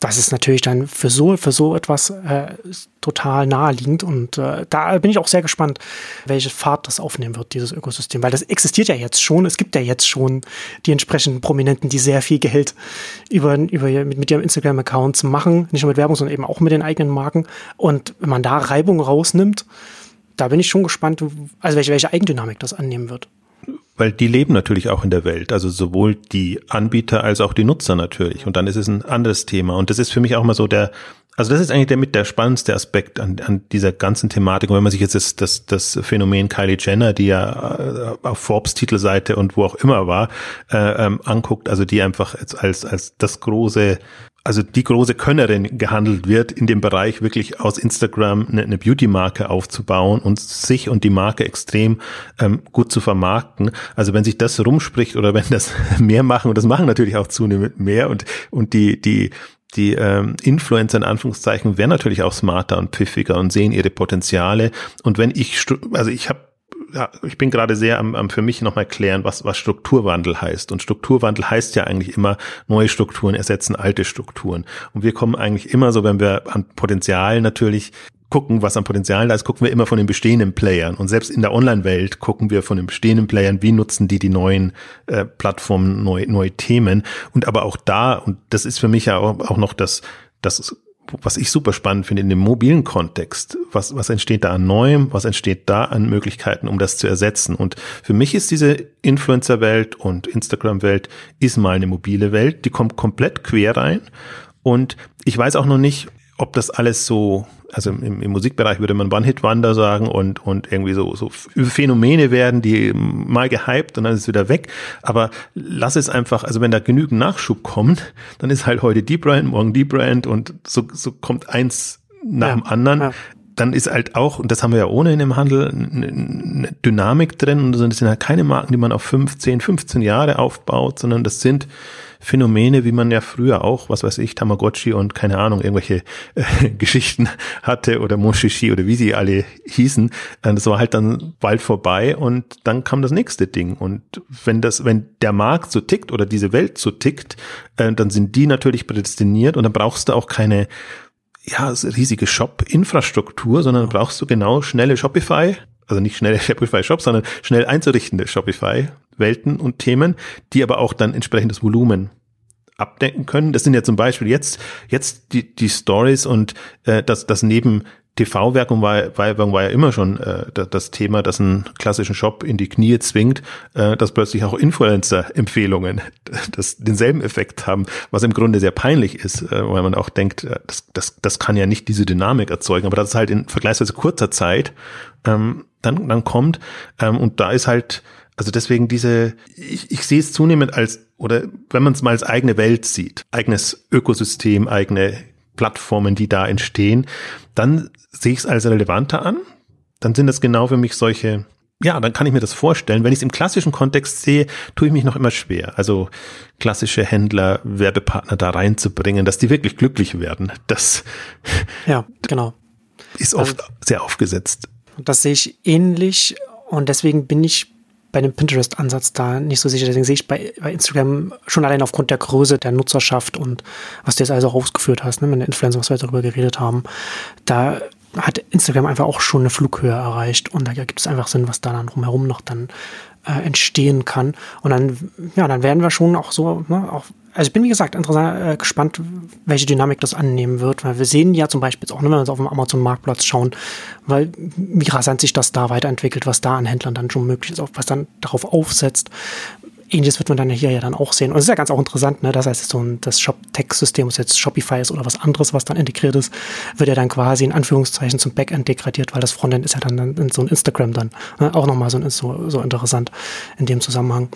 Das ist natürlich dann für so, für so etwas äh, total naheliegend und äh, da bin ich auch sehr gespannt, welche Fahrt das aufnehmen wird, dieses Ökosystem, weil das existiert ja jetzt schon. Es gibt ja jetzt schon die entsprechenden Prominenten, die sehr viel Geld über, über mit, mit ihrem Instagram-Account machen, nicht nur mit Werbung, sondern eben auch mit den eigenen Marken. Und wenn man da Reibung rausnimmt, da bin ich schon gespannt, also welche, welche Eigendynamik das annehmen wird weil die leben natürlich auch in der Welt, also sowohl die Anbieter als auch die Nutzer natürlich. Und dann ist es ein anderes Thema. Und das ist für mich auch mal so der, also das ist eigentlich der mit der spannendste Aspekt an, an dieser ganzen Thematik. Und wenn man sich jetzt das, das, das Phänomen Kylie Jenner, die ja äh, auf Forbes Titelseite und wo auch immer war, äh, ähm, anguckt, also die einfach jetzt als, als das große also die große Könnerin gehandelt wird, in dem Bereich wirklich aus Instagram eine, Beauty-Marke aufzubauen und sich und die Marke extrem ähm, gut zu vermarkten. Also wenn sich das rumspricht oder wenn das mehr machen, und das machen natürlich auch zunehmend mehr und, und die, die, die ähm, Influencer in Anführungszeichen werden natürlich auch smarter und pfiffiger und sehen ihre Potenziale. Und wenn ich, also ich habe ja, ich bin gerade sehr am, am für mich nochmal klären, was, was Strukturwandel heißt. Und Strukturwandel heißt ja eigentlich immer, neue Strukturen ersetzen alte Strukturen. Und wir kommen eigentlich immer so, wenn wir an Potenzial natürlich gucken, was an Potenzial da ist, gucken wir immer von den bestehenden Playern. Und selbst in der Online-Welt gucken wir von den bestehenden Playern, wie nutzen die die neuen äh, Plattformen, neue, neue Themen. Und aber auch da, und das ist für mich ja auch, auch noch das, das was ich super spannend finde in dem mobilen Kontext, was, was entsteht da an Neuem, was entsteht da an Möglichkeiten, um das zu ersetzen. Und für mich ist diese Influencer-Welt und Instagram-Welt ist mal eine mobile Welt, die kommt komplett quer rein. Und ich weiß auch noch nicht, ob das alles so, also im, im Musikbereich würde man One-Hit-Wonder sagen und, und irgendwie so, so Phänomene werden, die mal gehypt und dann ist es wieder weg. Aber lass es einfach, also wenn da genügend Nachschub kommt, dann ist halt heute die Brand, morgen die Brand und so, so kommt eins nach ja, dem anderen. Ja. Dann ist halt auch, und das haben wir ja ohne in dem Handel, eine Dynamik drin und das sind halt keine Marken, die man auf 15, 15 Jahre aufbaut, sondern das sind Phänomene, wie man ja früher auch, was weiß ich, Tamagotchi und keine Ahnung, irgendwelche äh, Geschichten hatte oder Moshishi oder wie sie alle hießen. Äh, das war halt dann bald vorbei und dann kam das nächste Ding. Und wenn das, wenn der Markt so tickt oder diese Welt so tickt, äh, dann sind die natürlich prädestiniert und dann brauchst du auch keine ja, riesige Shop-Infrastruktur, sondern brauchst du genau schnelle Shopify, also nicht schnelle Shopify-Shops, sondern schnell einzurichtende Shopify Welten und Themen, die aber auch dann entsprechendes Volumen abdecken können. Das sind ja zum Beispiel jetzt, jetzt die, die Stories und äh, das, das neben TV-Werbung war, Werbung war ja immer schon äh, das Thema, das einen klassischen Shop in die Knie zwingt, äh, dass plötzlich auch Influencer-Empfehlungen das denselben Effekt haben, was im Grunde sehr peinlich ist, äh, weil man auch denkt, äh, das, das, das kann ja nicht diese Dynamik erzeugen, aber das ist halt in vergleichsweise kurzer Zeit ähm, dann, dann kommt ähm, und da ist halt also deswegen diese, ich, ich sehe es zunehmend als, oder wenn man es mal als eigene Welt sieht, eigenes Ökosystem, eigene Plattformen, die da entstehen, dann sehe ich es als relevanter an. Dann sind das genau für mich solche, ja, dann kann ich mir das vorstellen. Wenn ich es im klassischen Kontext sehe, tue ich mich noch immer schwer. Also klassische Händler, Werbepartner da reinzubringen, dass die wirklich glücklich werden. Das ja, genau. ist oft also, sehr aufgesetzt. Das sehe ich ähnlich und deswegen bin ich bei dem Pinterest-Ansatz da nicht so sicher. Deswegen sehe ich bei, bei, Instagram schon allein aufgrund der Größe der Nutzerschaft und was du jetzt also auch ausgeführt hast, ne, mit den Influencer, was wir darüber geredet haben, da hat Instagram einfach auch schon eine Flughöhe erreicht und da gibt es einfach Sinn, was da dann drumherum noch dann äh, entstehen kann. Und dann, ja, dann werden wir schon auch so, ne, auch also ich bin wie gesagt interessant, äh, gespannt, welche Dynamik das annehmen wird, weil wir sehen ja zum Beispiel auch, wenn wir uns auf dem Amazon-Marktplatz schauen, weil wie rasant sich das da weiterentwickelt, was da an Händlern dann schon möglich ist, was dann darauf aufsetzt, Ähnliches wird man dann hier ja dann auch sehen. Und es ist ja ganz auch interessant, ne? Das heißt, so ein, das Shop-Tech-System, was jetzt Shopify ist oder was anderes, was dann integriert ist, wird ja dann quasi in Anführungszeichen zum Backend degradiert, weil das Frontend ist ja dann, dann so ein Instagram dann. Ne? Auch nochmal so, so, so interessant in dem Zusammenhang.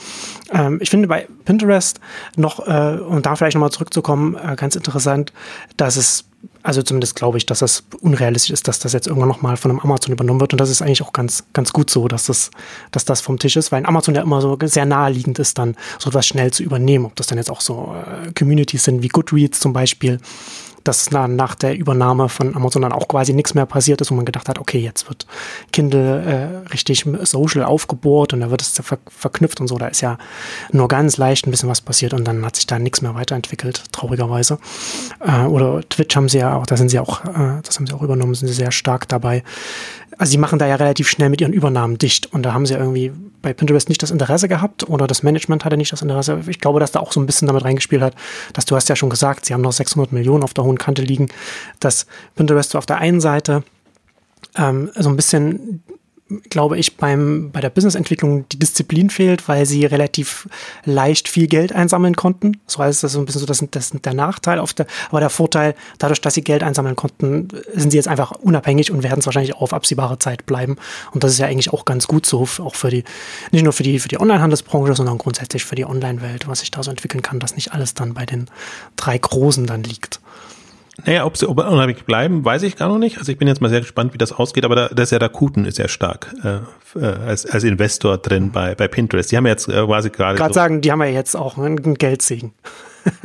Ähm, ich finde bei Pinterest noch, äh, um da vielleicht nochmal zurückzukommen, äh, ganz interessant, dass es also zumindest glaube ich, dass das unrealistisch ist, dass das jetzt irgendwann nochmal von einem Amazon übernommen wird. Und das ist eigentlich auch ganz, ganz gut so, dass das, dass das vom Tisch ist, weil Amazon ja immer so sehr naheliegend ist, dann so etwas schnell zu übernehmen. Ob das dann jetzt auch so äh, Communities sind wie Goodreads zum Beispiel, dass dann nach der Übernahme von Amazon dann auch quasi nichts mehr passiert ist, wo man gedacht hat, okay, jetzt wird Kindle äh, richtig social aufgebohrt und da wird es ver verknüpft und so. Da ist ja nur ganz leicht ein bisschen was passiert und dann hat sich da nichts mehr weiterentwickelt, traurigerweise. Äh, oder Twitch haben sie ja auch, da sind sie auch, äh, das haben sie auch übernommen, sind sie sehr stark dabei. Also sie machen da ja relativ schnell mit ihren Übernahmen dicht und da haben sie irgendwie bei Pinterest nicht das Interesse gehabt oder das Management hatte nicht das Interesse. Ich glaube, dass da auch so ein bisschen damit reingespielt hat, dass du hast ja schon gesagt, sie haben noch 600 Millionen auf der hohen Kante liegen, dass Pinterest auf der einen Seite ähm, so ein bisschen glaube ich, beim, bei der Businessentwicklung die Disziplin fehlt, weil sie relativ leicht viel Geld einsammeln konnten. So heißt das so ein bisschen so, das ist, das ist der Nachteil auf der, aber der Vorteil, dadurch, dass sie Geld einsammeln konnten, sind sie jetzt einfach unabhängig und werden es wahrscheinlich auf absehbare Zeit bleiben. Und das ist ja eigentlich auch ganz gut so, auch für die, nicht nur für die, für die Online-Handelsbranche, sondern grundsätzlich für die Online-Welt, was sich da so entwickeln kann, dass nicht alles dann bei den drei Großen dann liegt. Naja, ob sie unabhängig bleiben, weiß ich gar noch nicht. Also ich bin jetzt mal sehr gespannt, wie das ausgeht, aber da, das ist ja Rakuten ist ja stark äh, äh, als, als Investor drin bei, bei Pinterest. Die haben ja jetzt äh, quasi gerade. Gerade so sagen, die haben ja jetzt auch einen Geldsegen.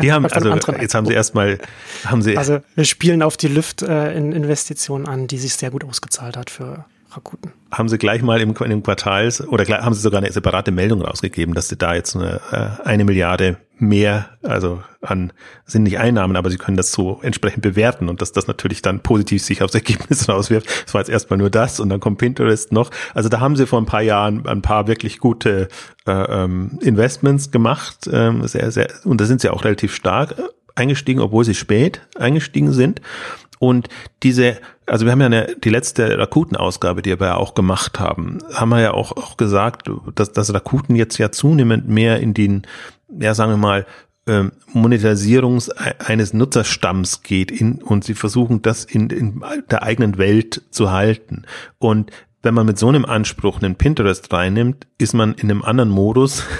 Die haben, also jetzt haben sie erstmal, haben sie. Also wir spielen auf die Lüft-Investition äh, an, die sich sehr gut ausgezahlt hat für Rakuten. Haben sie gleich mal im, im Quartals oder haben sie sogar eine separate Meldung rausgegeben, dass sie da jetzt eine, äh, eine Milliarde mehr, also an, sind nicht Einnahmen, aber sie können das so entsprechend bewerten und dass das natürlich dann positiv sich aufs Ergebnis rauswirft. Das war jetzt erstmal nur das und dann kommt Pinterest noch. Also da haben sie vor ein paar Jahren ein paar wirklich gute äh, ähm, Investments gemacht, ähm, sehr, sehr, und da sind sie auch relativ stark eingestiegen, obwohl sie spät eingestiegen sind. Und diese, also wir haben ja eine, die letzte Rakuten-Ausgabe, die wir ja auch gemacht haben, haben wir ja auch, auch gesagt, dass, dass Rakuten jetzt ja zunehmend mehr in den, ja sagen wir mal, ähm, Monetarisierung eines Nutzerstamms geht in, und sie versuchen das in, in der eigenen Welt zu halten. Und wenn man mit so einem Anspruch einen Pinterest reinnimmt, ist man in einem anderen Modus.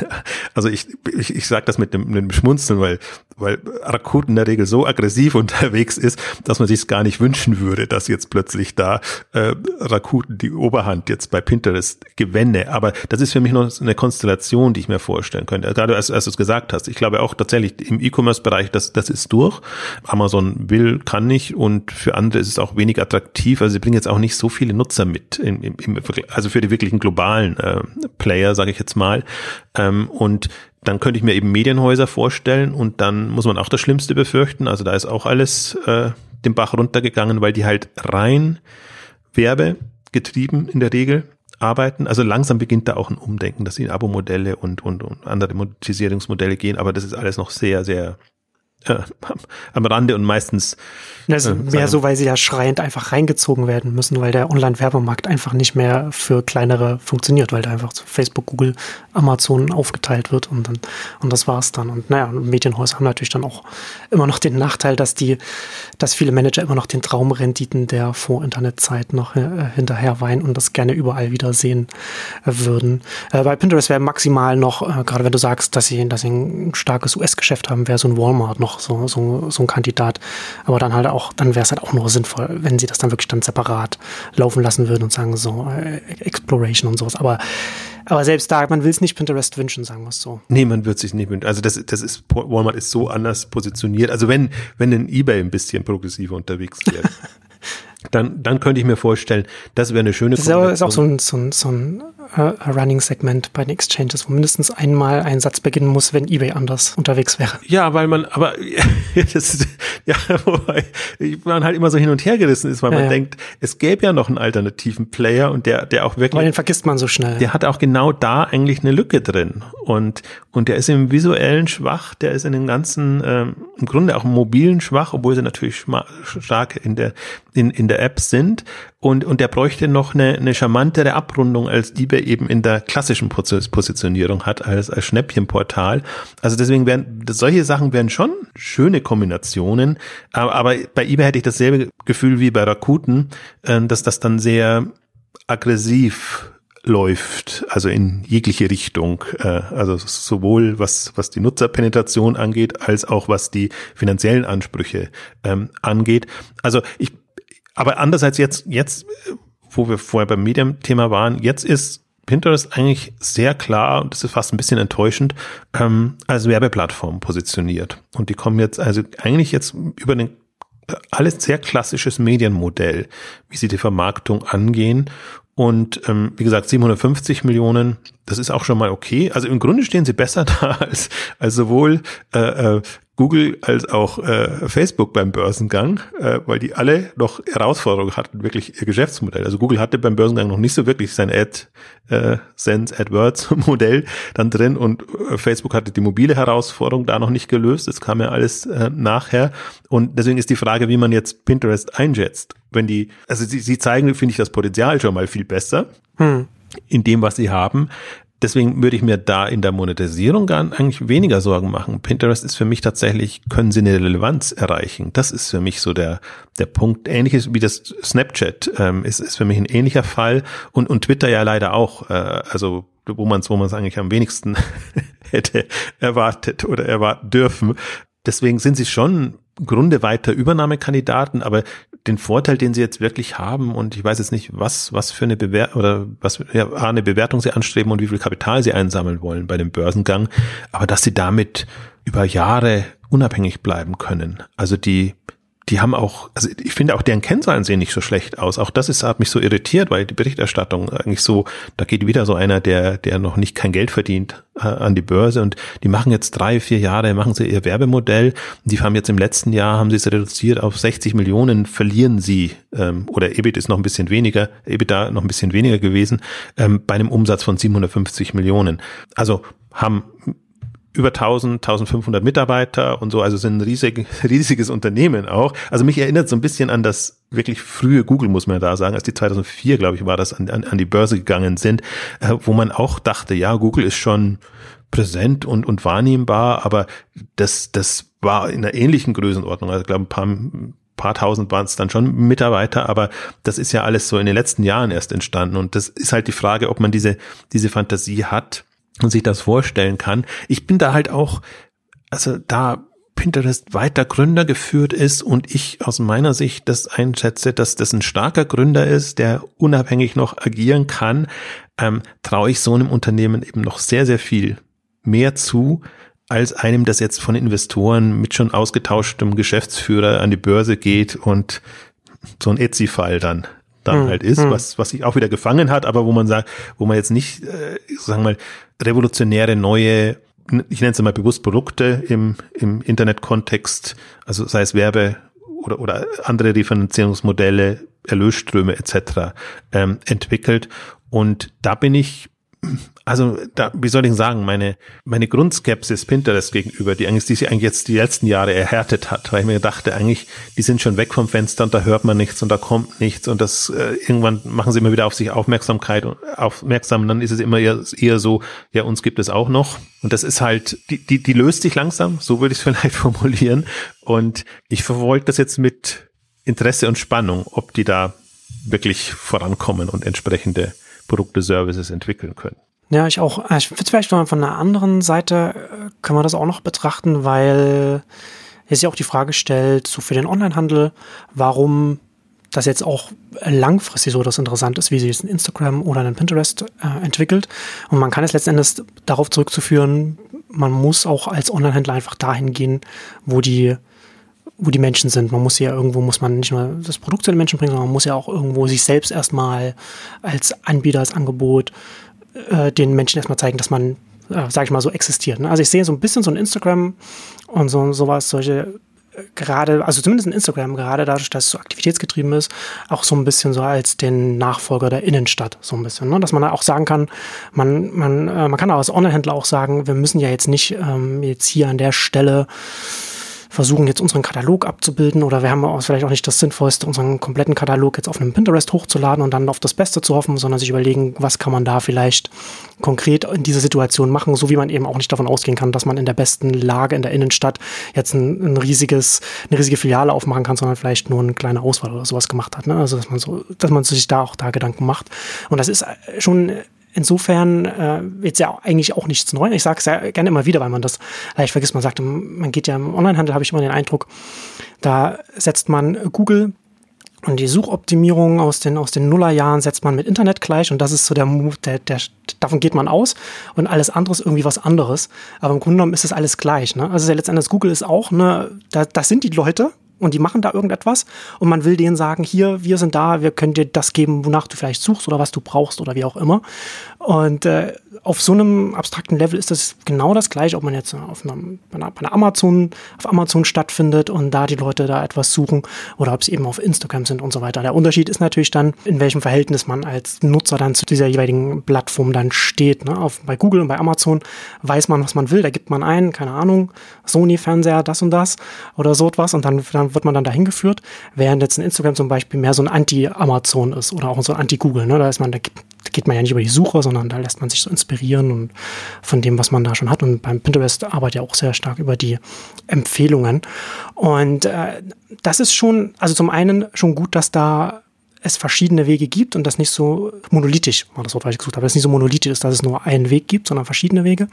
Also ich, ich, ich sage das mit dem, mit dem Schmunzeln, weil, weil Rakuten in der Regel so aggressiv unterwegs ist, dass man sich es gar nicht wünschen würde, dass jetzt plötzlich da äh, Rakuten die Oberhand jetzt bei Pinterest gewänne. Aber das ist für mich noch eine Konstellation, die ich mir vorstellen könnte. Gerade als, als du es gesagt hast. Ich glaube auch tatsächlich im E-Commerce-Bereich, das, das ist durch. Amazon will, kann nicht und für andere ist es auch wenig attraktiv. Also sie bringen jetzt auch nicht so viele Nutzer mit, im, im, also für die wirklichen globalen äh, Player, sage ich jetzt mal. Ähm, und dann könnte ich mir eben Medienhäuser vorstellen und dann muss man auch das Schlimmste befürchten. Also da ist auch alles äh, den Bach runtergegangen, weil die halt rein werbegetrieben in der Regel arbeiten. Also langsam beginnt da auch ein Umdenken, dass sie in Abo-Modelle und, und, und andere Monetisierungsmodelle gehen, aber das ist alles noch sehr, sehr äh, am Rande und meistens. Also äh, mehr so, weil sie ja schreiend einfach reingezogen werden müssen, weil der Online-Werbemarkt einfach nicht mehr für kleinere funktioniert, weil da einfach zu Facebook, Google, Amazon aufgeteilt wird und dann, und das war's dann. Und naja, Medienhäuser haben natürlich dann auch immer noch den Nachteil, dass die, dass viele Manager immer noch den Traumrenditen der Vor-Internet-Zeit noch äh, hinterher weinen und das gerne überall wieder sehen äh, würden. Äh, bei Pinterest wäre maximal noch, äh, gerade wenn du sagst, dass sie, dass sie ein starkes US-Geschäft haben, wäre so ein Walmart noch so, so, so ein Kandidat. Aber dann halt auch, dann wäre es halt auch nur sinnvoll, wenn sie das dann wirklich dann separat laufen lassen würden und sagen so äh, Exploration und sowas. Aber aber selbst da, man will es nicht Pinterest wünschen, sagen wir es so. Nee, man wird sich nicht wünschen. Also das, das ist, Walmart ist so anders positioniert. Also wenn, wenn ein Ebay ein bisschen progressiver unterwegs wäre, dann, dann könnte ich mir vorstellen, das wäre eine schöne Das ist auch so ein, so ein, so ein Running-Segment bei den Exchanges, wo mindestens einmal ein Satz beginnen muss, wenn eBay anders unterwegs wäre. Ja, weil man, aber das ist, ja, wobei man halt immer so hin und her gerissen ist, weil ja, man ja. denkt, es gäbe ja noch einen alternativen Player und der, der auch wirklich. Weil den vergisst man so schnell. Der hat auch genau da eigentlich eine Lücke drin. Und, und der ist im visuellen schwach, der ist in den ganzen, ähm, im Grunde auch im mobilen schwach, obwohl sie natürlich stark in der, in, in der App sind. Und, und der bräuchte noch eine, eine charmantere Abrundung, als die wir eben in der klassischen Positionierung hat, als, als Schnäppchenportal. Also deswegen wären, solche Sachen wären schon schöne Kombinationen. Aber, aber bei eBay hätte ich dasselbe Gefühl wie bei Rakuten, äh, dass das dann sehr aggressiv läuft, also in jegliche Richtung, äh, also sowohl was was die Nutzerpenetration angeht, als auch was die finanziellen Ansprüche ähm, angeht. Also ich aber andererseits jetzt, jetzt, wo wir vorher beim Medium-Thema waren, jetzt ist Pinterest eigentlich sehr klar, und das ist fast ein bisschen enttäuschend, ähm, als Werbeplattform positioniert. Und die kommen jetzt also eigentlich jetzt über den alles sehr klassisches Medienmodell, wie sie die Vermarktung angehen. Und ähm, wie gesagt, 750 Millionen, das ist auch schon mal okay. Also im Grunde stehen sie besser da als, als sowohl äh, äh Google als auch äh, Facebook beim Börsengang, äh, weil die alle noch Herausforderungen hatten, wirklich ihr Geschäftsmodell. Also Google hatte beim Börsengang noch nicht so wirklich sein Ad äh, Sense AdWords Modell dann drin und äh, Facebook hatte die mobile Herausforderung da noch nicht gelöst. Das kam ja alles äh, nachher und deswegen ist die Frage, wie man jetzt Pinterest einschätzt. Wenn die, also sie, sie zeigen, finde ich, das Potenzial schon mal viel besser. Hm in dem, was sie haben. Deswegen würde ich mir da in der Monetisierung gar eigentlich weniger Sorgen machen. Pinterest ist für mich tatsächlich, können sie eine Relevanz erreichen. Das ist für mich so der, der Punkt. Ähnliches wie das Snapchat ähm, ist, ist für mich ein ähnlicher Fall und, und Twitter ja leider auch. Äh, also wo man es wo man es eigentlich am wenigsten hätte erwartet oder erwarten dürfen. Deswegen sind sie schon Grunde weiter Übernahmekandidaten, aber den Vorteil, den sie jetzt wirklich haben, und ich weiß jetzt nicht, was, was für eine Bewertung oder was ja, eine Bewertung sie anstreben und wie viel Kapital sie einsammeln wollen bei dem Börsengang, aber dass sie damit über Jahre unabhängig bleiben können. Also die, die haben auch, also ich finde auch deren Kennzahlen sehen nicht so schlecht aus. Auch das ist, hat mich so irritiert, weil die Berichterstattung eigentlich so, da geht wieder so einer, der, der noch nicht kein Geld verdient, äh, an die Börse und die machen jetzt drei, vier Jahre, machen sie ihr Werbemodell. Die haben jetzt im letzten Jahr, haben sie es reduziert auf 60 Millionen, verlieren sie, ähm, oder EBIT ist noch ein bisschen weniger, EBITDA noch ein bisschen weniger gewesen, ähm, bei einem Umsatz von 750 Millionen. Also haben über 1000, 1500 Mitarbeiter und so, also sind ein riesig, riesiges Unternehmen auch. Also mich erinnert so ein bisschen an das wirklich frühe Google, muss man da sagen, als die 2004, glaube ich, war das, an, an, die Börse gegangen sind, äh, wo man auch dachte, ja, Google ist schon präsent und, und wahrnehmbar, aber das, das war in einer ähnlichen Größenordnung. Also ich glaube, ein paar, paar tausend waren es dann schon Mitarbeiter, aber das ist ja alles so in den letzten Jahren erst entstanden. Und das ist halt die Frage, ob man diese, diese Fantasie hat, und sich das vorstellen kann. Ich bin da halt auch, also da Pinterest weiter Gründer geführt ist und ich aus meiner Sicht das einschätze, dass das ein starker Gründer ist, der unabhängig noch agieren kann, ähm, traue ich so einem Unternehmen eben noch sehr, sehr viel mehr zu, als einem, das jetzt von Investoren mit schon ausgetauschtem Geschäftsführer an die Börse geht und so ein Etsy-Fall dann dann hm, halt ist, hm. was, was sich auch wieder gefangen hat, aber wo man sagt, wo man jetzt nicht, äh, sagen wir mal, revolutionäre neue, ich nenne es mal bewusst Produkte im, im Internetkontext, also sei es Werbe oder, oder andere Refinanzierungsmodelle, Erlösströme etc. Ähm, entwickelt. Und da bin ich also da, wie soll ich sagen, meine, meine Grundskepsis Pinterest gegenüber, die eigentlich, die sich eigentlich jetzt die letzten Jahre erhärtet hat, weil ich mir dachte, eigentlich, die sind schon weg vom Fenster und da hört man nichts und da kommt nichts und das äh, irgendwann machen sie immer wieder auf sich Aufmerksamkeit und aufmerksam und dann ist es immer eher, eher so, ja, uns gibt es auch noch. Und das ist halt, die, die, die löst sich langsam, so würde ich es vielleicht formulieren. Und ich verfolge das jetzt mit Interesse und Spannung, ob die da wirklich vorankommen und entsprechende Produkte, Services entwickeln können. Ja, ich auch. Äh, ich würde vielleicht noch von einer anderen Seite äh, können wir das auch noch betrachten, weil es ja auch die Frage stellt, so für den Onlinehandel, warum das jetzt auch langfristig so das interessant ist, wie sich ein Instagram oder ein Pinterest äh, entwickelt. Und man kann es letztendlich darauf zurückzuführen, man muss auch als Onlinehändler einfach dahin gehen, wo die wo die Menschen sind. Man muss ja irgendwo, muss man nicht nur das Produkt zu den Menschen bringen, sondern man muss ja auch irgendwo sich selbst erstmal als Anbieter, als Angebot äh, den Menschen erstmal zeigen, dass man, äh, sag ich mal, so existiert. Ne? Also ich sehe so ein bisschen so ein Instagram und so sowas, solche äh, gerade, also zumindest in Instagram, gerade dadurch, dass es so aktivitätsgetrieben ist, auch so ein bisschen so als den Nachfolger der Innenstadt, so ein bisschen. Ne? Dass man da auch sagen kann, man, man, äh, man kann auch als Onlinehändler auch sagen, wir müssen ja jetzt nicht ähm, jetzt hier an der Stelle versuchen jetzt unseren Katalog abzubilden oder wir haben auch vielleicht auch nicht das Sinnvollste, unseren kompletten Katalog jetzt auf einem Pinterest hochzuladen und dann auf das Beste zu hoffen, sondern sich überlegen, was kann man da vielleicht konkret in dieser Situation machen, so wie man eben auch nicht davon ausgehen kann, dass man in der besten Lage in der Innenstadt jetzt ein, ein riesiges, eine riesige Filiale aufmachen kann, sondern vielleicht nur eine kleine Auswahl oder sowas gemacht hat. Ne? Also dass man so, dass man sich da auch da Gedanken macht. Und das ist schon insofern äh, jetzt ja eigentlich auch nichts Neues. Ich sage es ja gerne immer wieder, weil man das leicht vergisst. Man sagt, man geht ja im Onlinehandel, habe ich immer den Eindruck, da setzt man Google und die Suchoptimierung aus den, aus den Nullerjahren setzt man mit Internet gleich und das ist so der Move, der, der, davon geht man aus und alles andere ist irgendwie was anderes. Aber im Grunde genommen ist es alles gleich. Ne? Also ja letztendlich Google ist auch, ne, da, das sind die Leute, und die machen da irgendetwas und man will denen sagen, hier, wir sind da, wir können dir das geben, wonach du vielleicht suchst oder was du brauchst oder wie auch immer. Und äh, auf so einem abstrakten Level ist das genau das gleiche, ob man jetzt auf einer, bei einer, bei einer Amazon, auf Amazon stattfindet und da die Leute da etwas suchen oder ob sie eben auf Instagram sind und so weiter. Der Unterschied ist natürlich dann, in welchem Verhältnis man als Nutzer dann zu dieser jeweiligen Plattform dann steht. Ne? Auf, bei Google und bei Amazon weiß man, was man will, da gibt man ein, keine Ahnung, Sony-Fernseher, das und das oder so etwas und dann, dann wird man dann dahin geführt, während jetzt in Instagram zum Beispiel mehr so ein Anti-Amazon ist oder auch so ein Anti-Google. Ne? Da ist man, da geht man ja nicht über die Suche, sondern da lässt man sich so inspirieren und von dem, was man da schon hat. Und beim Pinterest arbeitet ja auch sehr stark über die Empfehlungen. Und äh, das ist schon, also zum einen schon gut, dass da es verschiedene Wege gibt und das nicht so monolithisch, war das Wort, was ich gesucht habe, dass es nicht so monolithisch ist, dass es nur einen Weg gibt, sondern verschiedene Wege,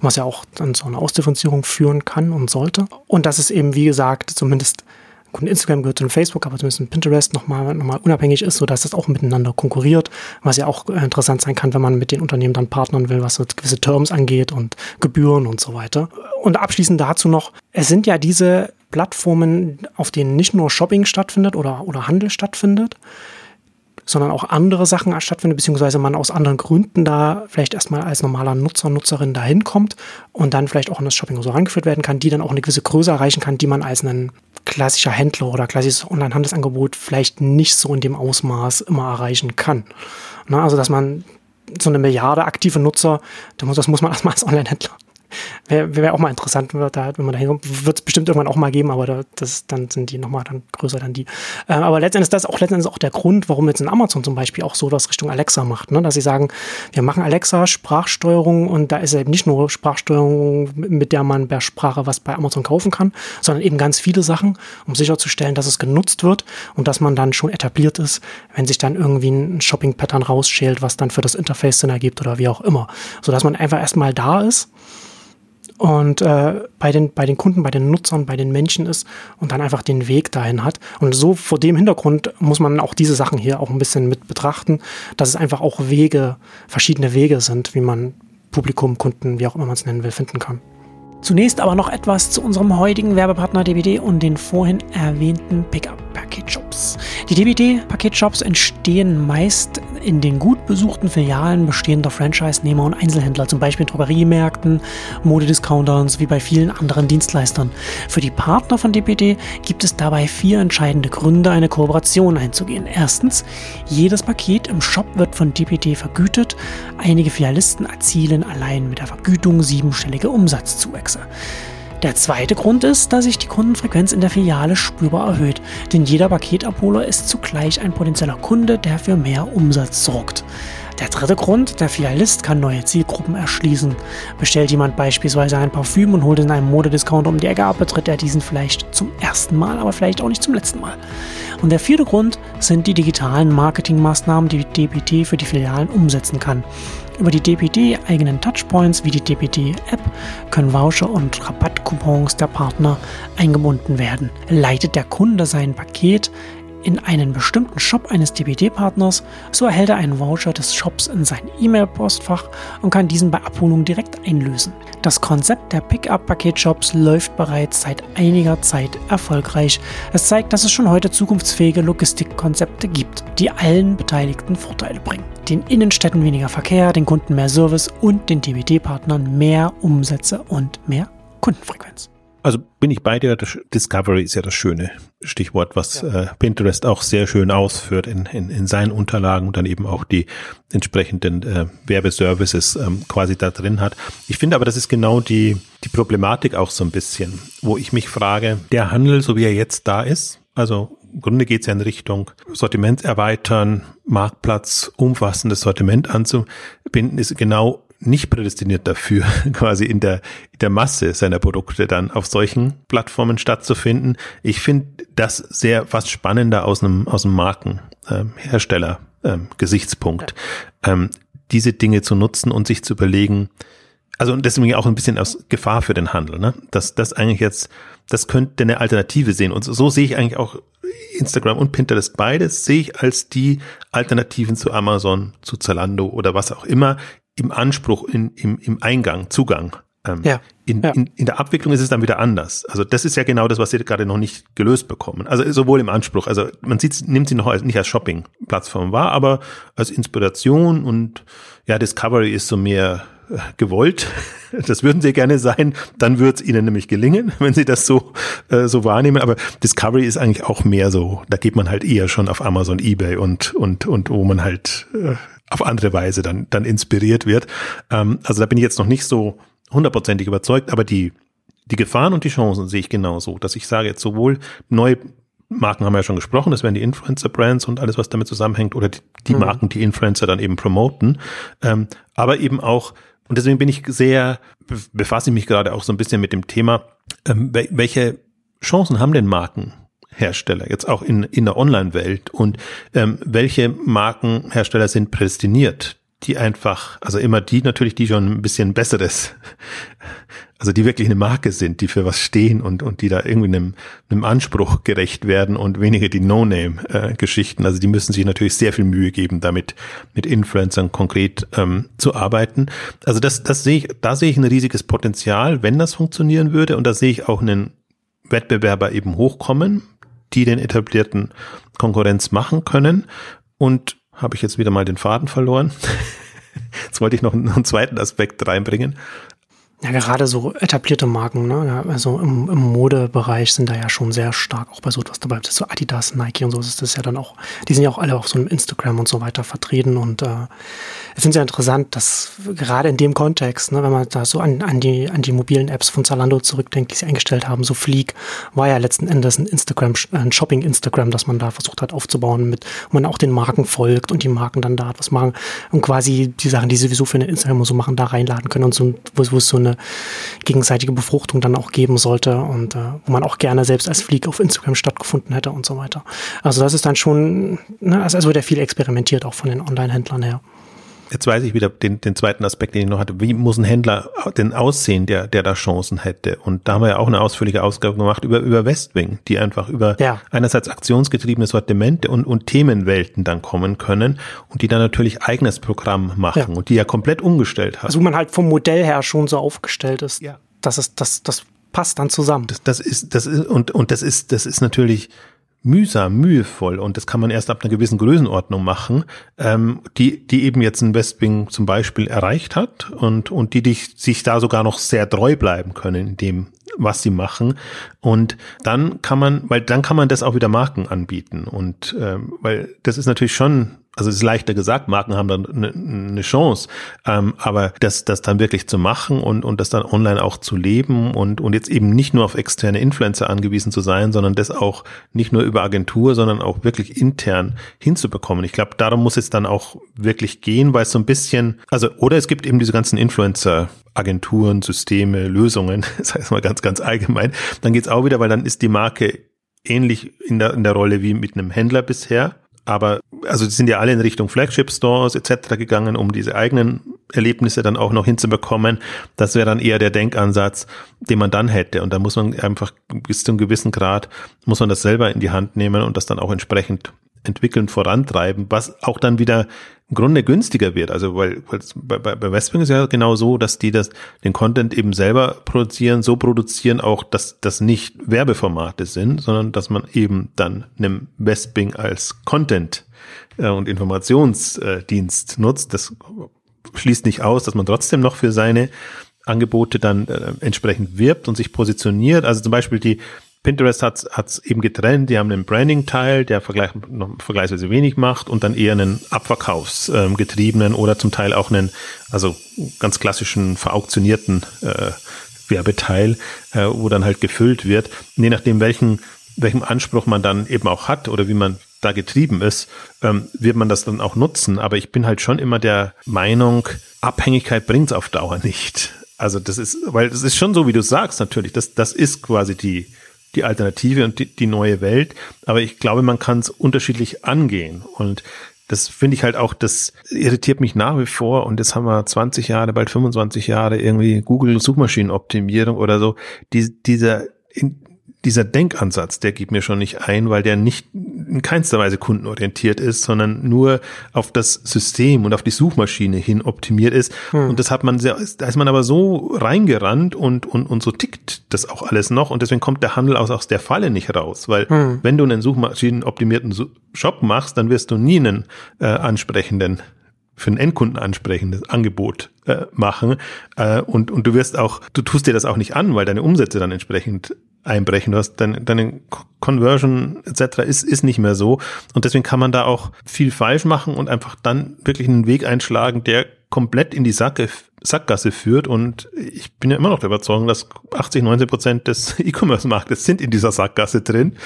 was ja auch dann zu einer Ausdifferenzierung führen kann und sollte. Und dass es eben, wie gesagt, zumindest Gut, Instagram gehört zu Facebook, aber zumindest Pinterest nochmal noch mal unabhängig ist, sodass das auch miteinander konkurriert, was ja auch äh, interessant sein kann, wenn man mit den Unternehmen dann partnern will, was so gewisse Terms angeht und Gebühren und so weiter. Und abschließend dazu noch, es sind ja diese Plattformen, auf denen nicht nur Shopping stattfindet oder, oder Handel stattfindet, sondern auch andere Sachen stattfinden, beziehungsweise man aus anderen Gründen da vielleicht erstmal als normaler Nutzer, Nutzerin dahin kommt und dann vielleicht auch in das Shopping so rangeführt werden kann, die dann auch eine gewisse Größe erreichen kann, die man als ein klassischer Händler oder klassisches Online-Handelsangebot vielleicht nicht so in dem Ausmaß immer erreichen kann. Na, also, dass man so eine Milliarde aktive Nutzer, das muss man erstmal als Online-Händler Wäre wär auch mal interessant, wenn, da, wenn man da hinkommt. Wird es bestimmt irgendwann auch mal geben, aber da, das, dann sind die nochmal dann größer dann die. Äh, aber letztendlich ist das auch letztendlich auch der Grund, warum jetzt in Amazon zum Beispiel auch so das Richtung Alexa macht. Ne? Dass sie sagen, wir machen Alexa Sprachsteuerung und da ist eben nicht nur Sprachsteuerung, mit der man per Sprache was bei Amazon kaufen kann, sondern eben ganz viele Sachen, um sicherzustellen, dass es genutzt wird und dass man dann schon etabliert ist, wenn sich dann irgendwie ein Shopping-Pattern rausschält, was dann für das Interface Sinn ergibt oder wie auch immer. Sodass man einfach erstmal da ist und äh, bei, den, bei den Kunden, bei den Nutzern, bei den Menschen ist und dann einfach den Weg dahin hat. Und so vor dem Hintergrund muss man auch diese Sachen hier auch ein bisschen mit betrachten, dass es einfach auch Wege, verschiedene Wege sind, wie man Publikum, Kunden, wie auch immer man es nennen will, finden kann. Zunächst aber noch etwas zu unserem heutigen Werbepartner DBD und den vorhin erwähnten Pickup-Paketshops. Die DBD-Paketshops entstehen meist in den gut besuchten Filialen bestehender Franchise-Nehmer und Einzelhändler, zum Beispiel in Drogeriemärkten, Modediscounters wie bei vielen anderen Dienstleistern. Für die Partner von DBD gibt es dabei vier entscheidende Gründe, eine Kooperation einzugehen. Erstens, jedes Paket im Shop wird von DBD vergütet. Einige Filialisten erzielen allein mit der Vergütung siebenstellige Umsatzzuwächse. Der zweite Grund ist, dass sich die Kundenfrequenz in der Filiale spürbar erhöht, denn jeder Paketabholer ist zugleich ein potenzieller Kunde, der für mehr Umsatz sorgt. Der dritte Grund, der Filialist kann neue Zielgruppen erschließen. Bestellt jemand beispielsweise ein Parfüm und holt in einem Modediscounter um die Ecke ab, betritt er diesen vielleicht zum ersten Mal, aber vielleicht auch nicht zum letzten Mal. Und der vierte Grund sind die digitalen Marketingmaßnahmen, die DPT für die Filialen umsetzen kann. Über die DPD eigenen Touchpoints wie die DPD App können Voucher und Rabattcoupons der Partner eingebunden werden. Leitet der Kunde sein Paket in einen bestimmten Shop eines DPD-Partners, so erhält er einen Voucher des Shops in sein E-Mail-Postfach und kann diesen bei Abholung direkt einlösen. Das Konzept der Pickup-Paketshops läuft bereits seit einiger Zeit erfolgreich. Es zeigt, dass es schon heute zukunftsfähige Logistikkonzepte gibt, die allen Beteiligten Vorteile bringen. Den Innenstädten weniger Verkehr, den Kunden mehr Service und den DPD-Partnern mehr Umsätze und mehr Kundenfrequenz. Also bin ich bei dir, Discovery ist ja das schöne Stichwort, was ja. äh, Pinterest auch sehr schön ausführt in, in, in seinen Unterlagen und dann eben auch die entsprechenden äh, Werbeservices ähm, quasi da drin hat. Ich finde aber, das ist genau die, die Problematik auch so ein bisschen, wo ich mich frage, der Handel, so wie er jetzt da ist, also im Grunde geht es ja in Richtung Sortiment erweitern, Marktplatz, umfassendes Sortiment anzubinden, ist genau nicht prädestiniert dafür, quasi in der, in der Masse seiner Produkte dann auf solchen Plattformen stattzufinden. Ich finde das sehr fast spannender aus einem, aus einem Markenhersteller ähm, ähm, Gesichtspunkt, diese Dinge zu nutzen und sich zu überlegen, also deswegen auch ein bisschen aus Gefahr für den Handel, ne? Dass das eigentlich jetzt, das könnte eine Alternative sehen. Und so sehe ich eigentlich auch Instagram und Pinterest beides sehe ich als die Alternativen zu Amazon, zu Zalando oder was auch immer, im Anspruch, in, im, im Eingang, Zugang. Ähm, ja, in, ja. In, in der Abwicklung ist es dann wieder anders. Also das ist ja genau das, was sie gerade noch nicht gelöst bekommen. Also sowohl im Anspruch, also man sieht, nimmt sie noch als, nicht als Shopping-Plattform wahr, aber als Inspiration und ja, Discovery ist so mehr äh, gewollt. Das würden sie gerne sein, dann wird es ihnen nämlich gelingen, wenn sie das so äh, so wahrnehmen. Aber Discovery ist eigentlich auch mehr so, da geht man halt eher schon auf Amazon, eBay und und und wo man halt äh, auf andere Weise dann, dann inspiriert wird. Ähm, also da bin ich jetzt noch nicht so hundertprozentig überzeugt, aber die, die Gefahren und die Chancen sehe ich genauso, dass ich sage jetzt sowohl neue Marken haben wir ja schon gesprochen, das wären die Influencer-Brands und alles, was damit zusammenhängt, oder die, die mhm. Marken, die Influencer dann eben promoten, ähm, aber eben auch, und deswegen bin ich sehr, befasse ich mich gerade auch so ein bisschen mit dem Thema, ähm, welche Chancen haben denn Marken Hersteller, jetzt auch in, in der Online-Welt und ähm, welche Markenhersteller sind prädestiniert, die einfach, also immer die natürlich, die schon ein bisschen besseres, also die wirklich eine Marke sind, die für was stehen und, und die da irgendwie einem, einem Anspruch gerecht werden und weniger die No-Name-Geschichten. also die müssen sich natürlich sehr viel Mühe geben, damit mit Influencern konkret ähm, zu arbeiten. Also das, das sehe ich, da sehe ich ein riesiges Potenzial, wenn das funktionieren würde und da sehe ich auch einen Wettbewerber eben hochkommen, die den etablierten Konkurrenz machen können. Und habe ich jetzt wieder mal den Faden verloren. Jetzt wollte ich noch einen zweiten Aspekt reinbringen. Ja, gerade so etablierte Marken, ne? also im, im, Modebereich sind da ja schon sehr stark, auch bei so etwas dabei, so Adidas, Nike und so ist das ja dann auch, die sind ja auch alle auf so einem Instagram und so weiter vertreten und äh, ich finde es ja interessant, dass gerade in dem Kontext, ne, wenn man da so an, an, die, an die mobilen Apps von Zalando zurückdenkt, die sie eingestellt haben, so Fleek war ja letzten Endes ein Instagram, ein Shopping-Instagram, das man da versucht hat aufzubauen, mit, wo man auch den Marken folgt und die Marken dann da was machen und quasi die Sachen, die sie sowieso für eine Instagram und so machen, da reinladen können und so, wo, wo es so eine gegenseitige Befruchtung dann auch geben sollte und äh, wo man auch gerne selbst als Fleek auf Instagram stattgefunden hätte und so weiter. Also das ist dann schon, ne, also wird ja viel experimentiert auch von den Online-Händlern her. Jetzt weiß ich wieder den, den zweiten Aspekt, den ich noch hatte. Wie muss ein Händler denn aussehen, der, der da Chancen hätte? Und da haben wir ja auch eine ausführliche Ausgabe gemacht über, über Westwing, die einfach über ja. einerseits aktionsgetriebene Sortimente und, und Themenwelten dann kommen können und die dann natürlich eigenes Programm machen ja. und die ja komplett umgestellt haben. Also wo man halt vom Modell her schon so aufgestellt ist. Ja. Das ist, das, das passt dann zusammen. Das, das ist, das ist, und, und das ist, das ist natürlich, mühsam, mühevoll und das kann man erst ab einer gewissen Größenordnung machen, ähm, die, die eben jetzt ein Westwing zum Beispiel erreicht hat und, und die dich, sich da sogar noch sehr treu bleiben können in dem, was sie machen. Und dann kann man, weil dann kann man das auch wieder Marken anbieten und ähm, weil das ist natürlich schon also es ist leichter gesagt, Marken haben dann eine, eine Chance, ähm, aber das, das dann wirklich zu machen und, und das dann online auch zu leben und, und jetzt eben nicht nur auf externe Influencer angewiesen zu sein, sondern das auch nicht nur über Agentur, sondern auch wirklich intern hinzubekommen. Ich glaube, darum muss es dann auch wirklich gehen, weil es so ein bisschen, also, oder es gibt eben diese ganzen Influencer Agenturen, Systeme, Lösungen, das heißt mal ganz, ganz allgemein, dann geht's auch wieder, weil dann ist die Marke ähnlich in der, in der Rolle wie mit einem Händler bisher aber also die sind ja alle in Richtung Flagship Stores etc. gegangen, um diese eigenen Erlebnisse dann auch noch hinzubekommen. Das wäre dann eher der Denkansatz, den man dann hätte. Und da muss man einfach bis zu einem gewissen Grad, muss man das selber in die Hand nehmen und das dann auch entsprechend entwickeln, vorantreiben, was auch dann wieder im Grunde günstiger wird. Also weil, weil bei, bei Westwing ist ja genau so, dass die das den Content eben selber produzieren, so produzieren auch, dass das nicht Werbeformate sind, sondern dass man eben dann einem Westwing als Content äh, und Informationsdienst nutzt. Das schließt nicht aus, dass man trotzdem noch für seine Angebote dann äh, entsprechend wirbt und sich positioniert. Also zum Beispiel die Pinterest hat es eben getrennt. Die haben einen Branding-Teil, der vergleich, vergleichsweise wenig macht und dann eher einen abverkaufsgetriebenen ähm, oder zum Teil auch einen, also ganz klassischen verauktionierten äh, Werbeteil, äh, wo dann halt gefüllt wird. Und je nachdem, welchen, welchem Anspruch man dann eben auch hat oder wie man da getrieben ist, ähm, wird man das dann auch nutzen. Aber ich bin halt schon immer der Meinung, Abhängigkeit bringt es auf Dauer nicht. Also das ist, weil das ist schon so, wie du sagst, natürlich. Das, das ist quasi die, die Alternative und die, die neue Welt. Aber ich glaube, man kann es unterschiedlich angehen. Und das finde ich halt auch, das irritiert mich nach wie vor. Und jetzt haben wir 20 Jahre, bald 25 Jahre irgendwie Google Suchmaschinenoptimierung oder so. Die, dieser, in, dieser Denkansatz, der geht mir schon nicht ein, weil der nicht in keinster Weise kundenorientiert ist, sondern nur auf das System und auf die Suchmaschine hin optimiert ist. Hm. Und das hat man sehr, da ist man aber so reingerannt und, und, und so tickt das auch alles noch. Und deswegen kommt der Handel aus, aus der Falle nicht raus. Weil hm. wenn du einen suchmaschinenoptimierten Shop machst, dann wirst du nie einen äh, ansprechenden für einen Endkunden ansprechendes Angebot äh, machen äh, und und du wirst auch du tust dir das auch nicht an, weil deine Umsätze dann entsprechend einbrechen. Du hast deine, deine Conversion etc. ist, ist nicht mehr so. Und deswegen kann man da auch viel falsch machen und einfach dann wirklich einen Weg einschlagen, der komplett in die Sacke, Sackgasse führt. Und ich bin ja immer noch der Überzeugung, dass 80, 90 Prozent des E-Commerce-Marktes sind in dieser Sackgasse drin,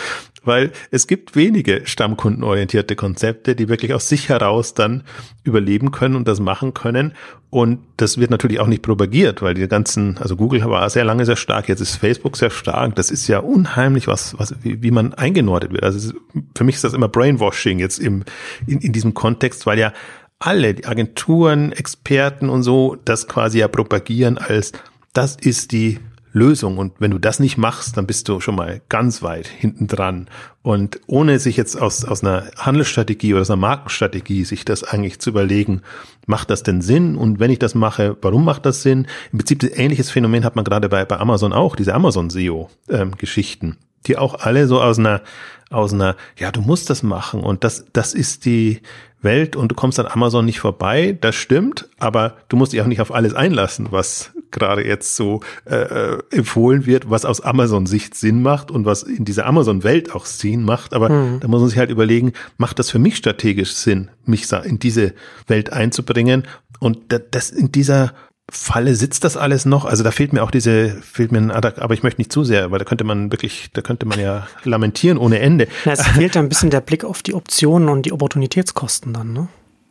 weil es gibt wenige stammkundenorientierte Konzepte, die wirklich aus sich heraus dann überleben können und das machen können. Und das wird natürlich auch nicht propagiert, weil die ganzen, also Google war sehr lange sehr stark, jetzt ist Facebook sehr stark. Das ist ja unheimlich, was, was, wie, wie man eingenordet wird. Also für mich ist das immer Brainwashing jetzt im, in, in diesem Kontext, weil ja alle, die Agenturen, Experten und so, das quasi ja propagieren als, das ist die Lösung. Und wenn du das nicht machst, dann bist du schon mal ganz weit hinten dran. Und ohne sich jetzt aus, aus einer Handelsstrategie oder aus einer Markenstrategie sich das eigentlich zu überlegen, macht das denn Sinn? Und wenn ich das mache, warum macht das Sinn? Im Prinzip ein ähnliches Phänomen hat man gerade bei, bei Amazon auch, diese Amazon-SEO-Geschichten, ähm, die auch alle so aus einer, aus einer, ja, du musst das machen und das, das ist die, Welt und du kommst an Amazon nicht vorbei, das stimmt, aber du musst dich auch nicht auf alles einlassen, was gerade jetzt so äh, äh, empfohlen wird, was aus Amazon-Sicht Sinn macht und was in dieser Amazon-Welt auch Sinn macht. Aber mhm. da muss man sich halt überlegen, macht das für mich strategisch Sinn, mich in diese Welt einzubringen? Und das in dieser Falle sitzt das alles noch? Also da fehlt mir auch diese, fehlt mir ein, aber ich möchte nicht zu sehr, weil da könnte man wirklich, da könnte man ja lamentieren ohne Ende. Ja, es fehlt ein bisschen der Blick auf die Optionen und die Opportunitätskosten dann, ne?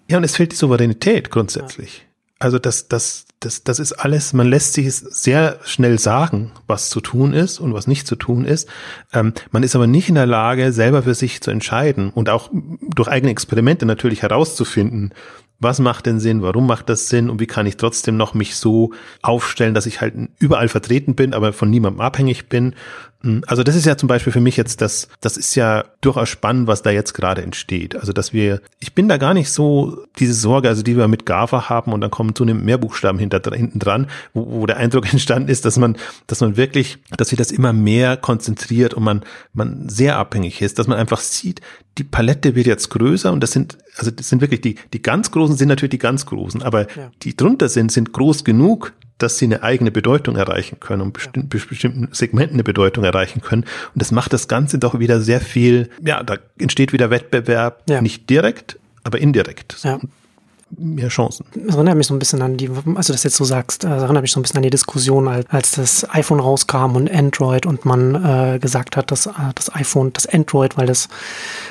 Ja, und es fehlt die Souveränität grundsätzlich. Ja. Also das, das, das, das ist alles, man lässt sich sehr schnell sagen, was zu tun ist und was nicht zu tun ist. Ähm, man ist aber nicht in der Lage, selber für sich zu entscheiden und auch durch eigene Experimente natürlich herauszufinden, was macht denn Sinn, warum macht das Sinn? Und wie kann ich trotzdem noch mich so aufstellen, dass ich halt überall vertreten bin, aber von niemandem abhängig bin? Hm, also das ist ja zum Beispiel für mich jetzt das, das ist ja durchaus spannend, was da jetzt gerade entsteht. Also dass wir, ich bin da gar nicht so diese Sorge, also die wir mit GAFA haben und dann kommen zunehmend mehr Buchstaben hinter, hinten dran, wo, wo der Eindruck entstanden ist, dass man, dass man wirklich, dass sich das immer mehr konzentriert und man, man sehr abhängig ist, dass man einfach sieht, die Palette wird jetzt größer und das sind, also das sind wirklich die, die ganz Großen sind natürlich die ganz Großen, aber ja. die drunter sind, sind groß genug, dass sie eine eigene Bedeutung erreichen können und besti bestimmten Segmenten eine Bedeutung erreichen können. Und das macht das Ganze doch wieder sehr viel, ja, da entsteht wieder Wettbewerb, ja. nicht direkt, aber indirekt. Ja mehr Chancen. Das erinnert mich so ein bisschen an die, also das jetzt so sagst, das erinnert mich so ein bisschen an die Diskussion, als, als das iPhone rauskam und Android und man äh, gesagt hat, dass äh, das iPhone, das Android, weil das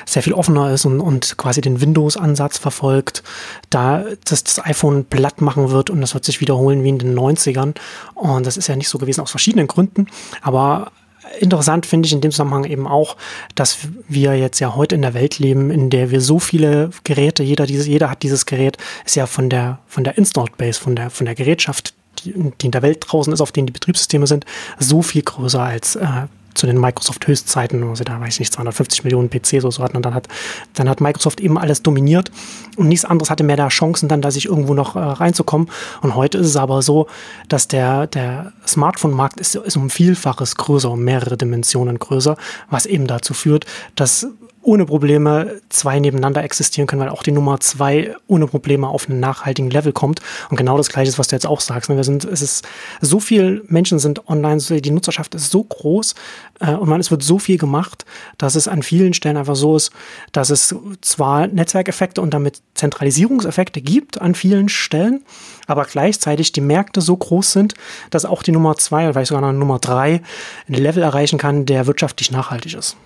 sehr viel offener ist und, und quasi den Windows-Ansatz verfolgt, da dass das iPhone platt machen wird und das wird sich wiederholen wie in den 90ern. Und das ist ja nicht so gewesen aus verschiedenen Gründen, aber interessant finde ich in dem Zusammenhang eben auch, dass wir jetzt ja heute in der Welt leben, in der wir so viele Geräte, jeder dieses, jeder hat dieses Gerät, ist ja von der, von der Installed Base, von der, von der Gerätschaft, die, die in der Welt draußen ist, auf denen die Betriebssysteme sind, so viel größer als äh, zu den Microsoft-Höchstzeiten, also da weiß ich nicht, 250 Millionen PCs oder so hatten. Und dann hat, dann hat Microsoft eben alles dominiert und nichts anderes hatte mehr da Chancen, dann da sich irgendwo noch äh, reinzukommen. Und heute ist es aber so, dass der, der Smartphone-Markt ist, ist um Vielfaches größer, um mehrere Dimensionen größer, was eben dazu führt, dass ohne Probleme zwei nebeneinander existieren können, weil auch die Nummer zwei ohne Probleme auf einen nachhaltigen Level kommt. Und genau das Gleiche ist, was du jetzt auch sagst. Ne? Wir sind, es ist so viel Menschen sind online, die Nutzerschaft ist so groß äh, und man, es wird so viel gemacht, dass es an vielen Stellen einfach so ist, dass es zwar Netzwerkeffekte und damit Zentralisierungseffekte gibt an vielen Stellen, aber gleichzeitig die Märkte so groß sind, dass auch die Nummer zwei oder vielleicht sogar noch Nummer drei ein Level erreichen kann, der wirtschaftlich nachhaltig ist.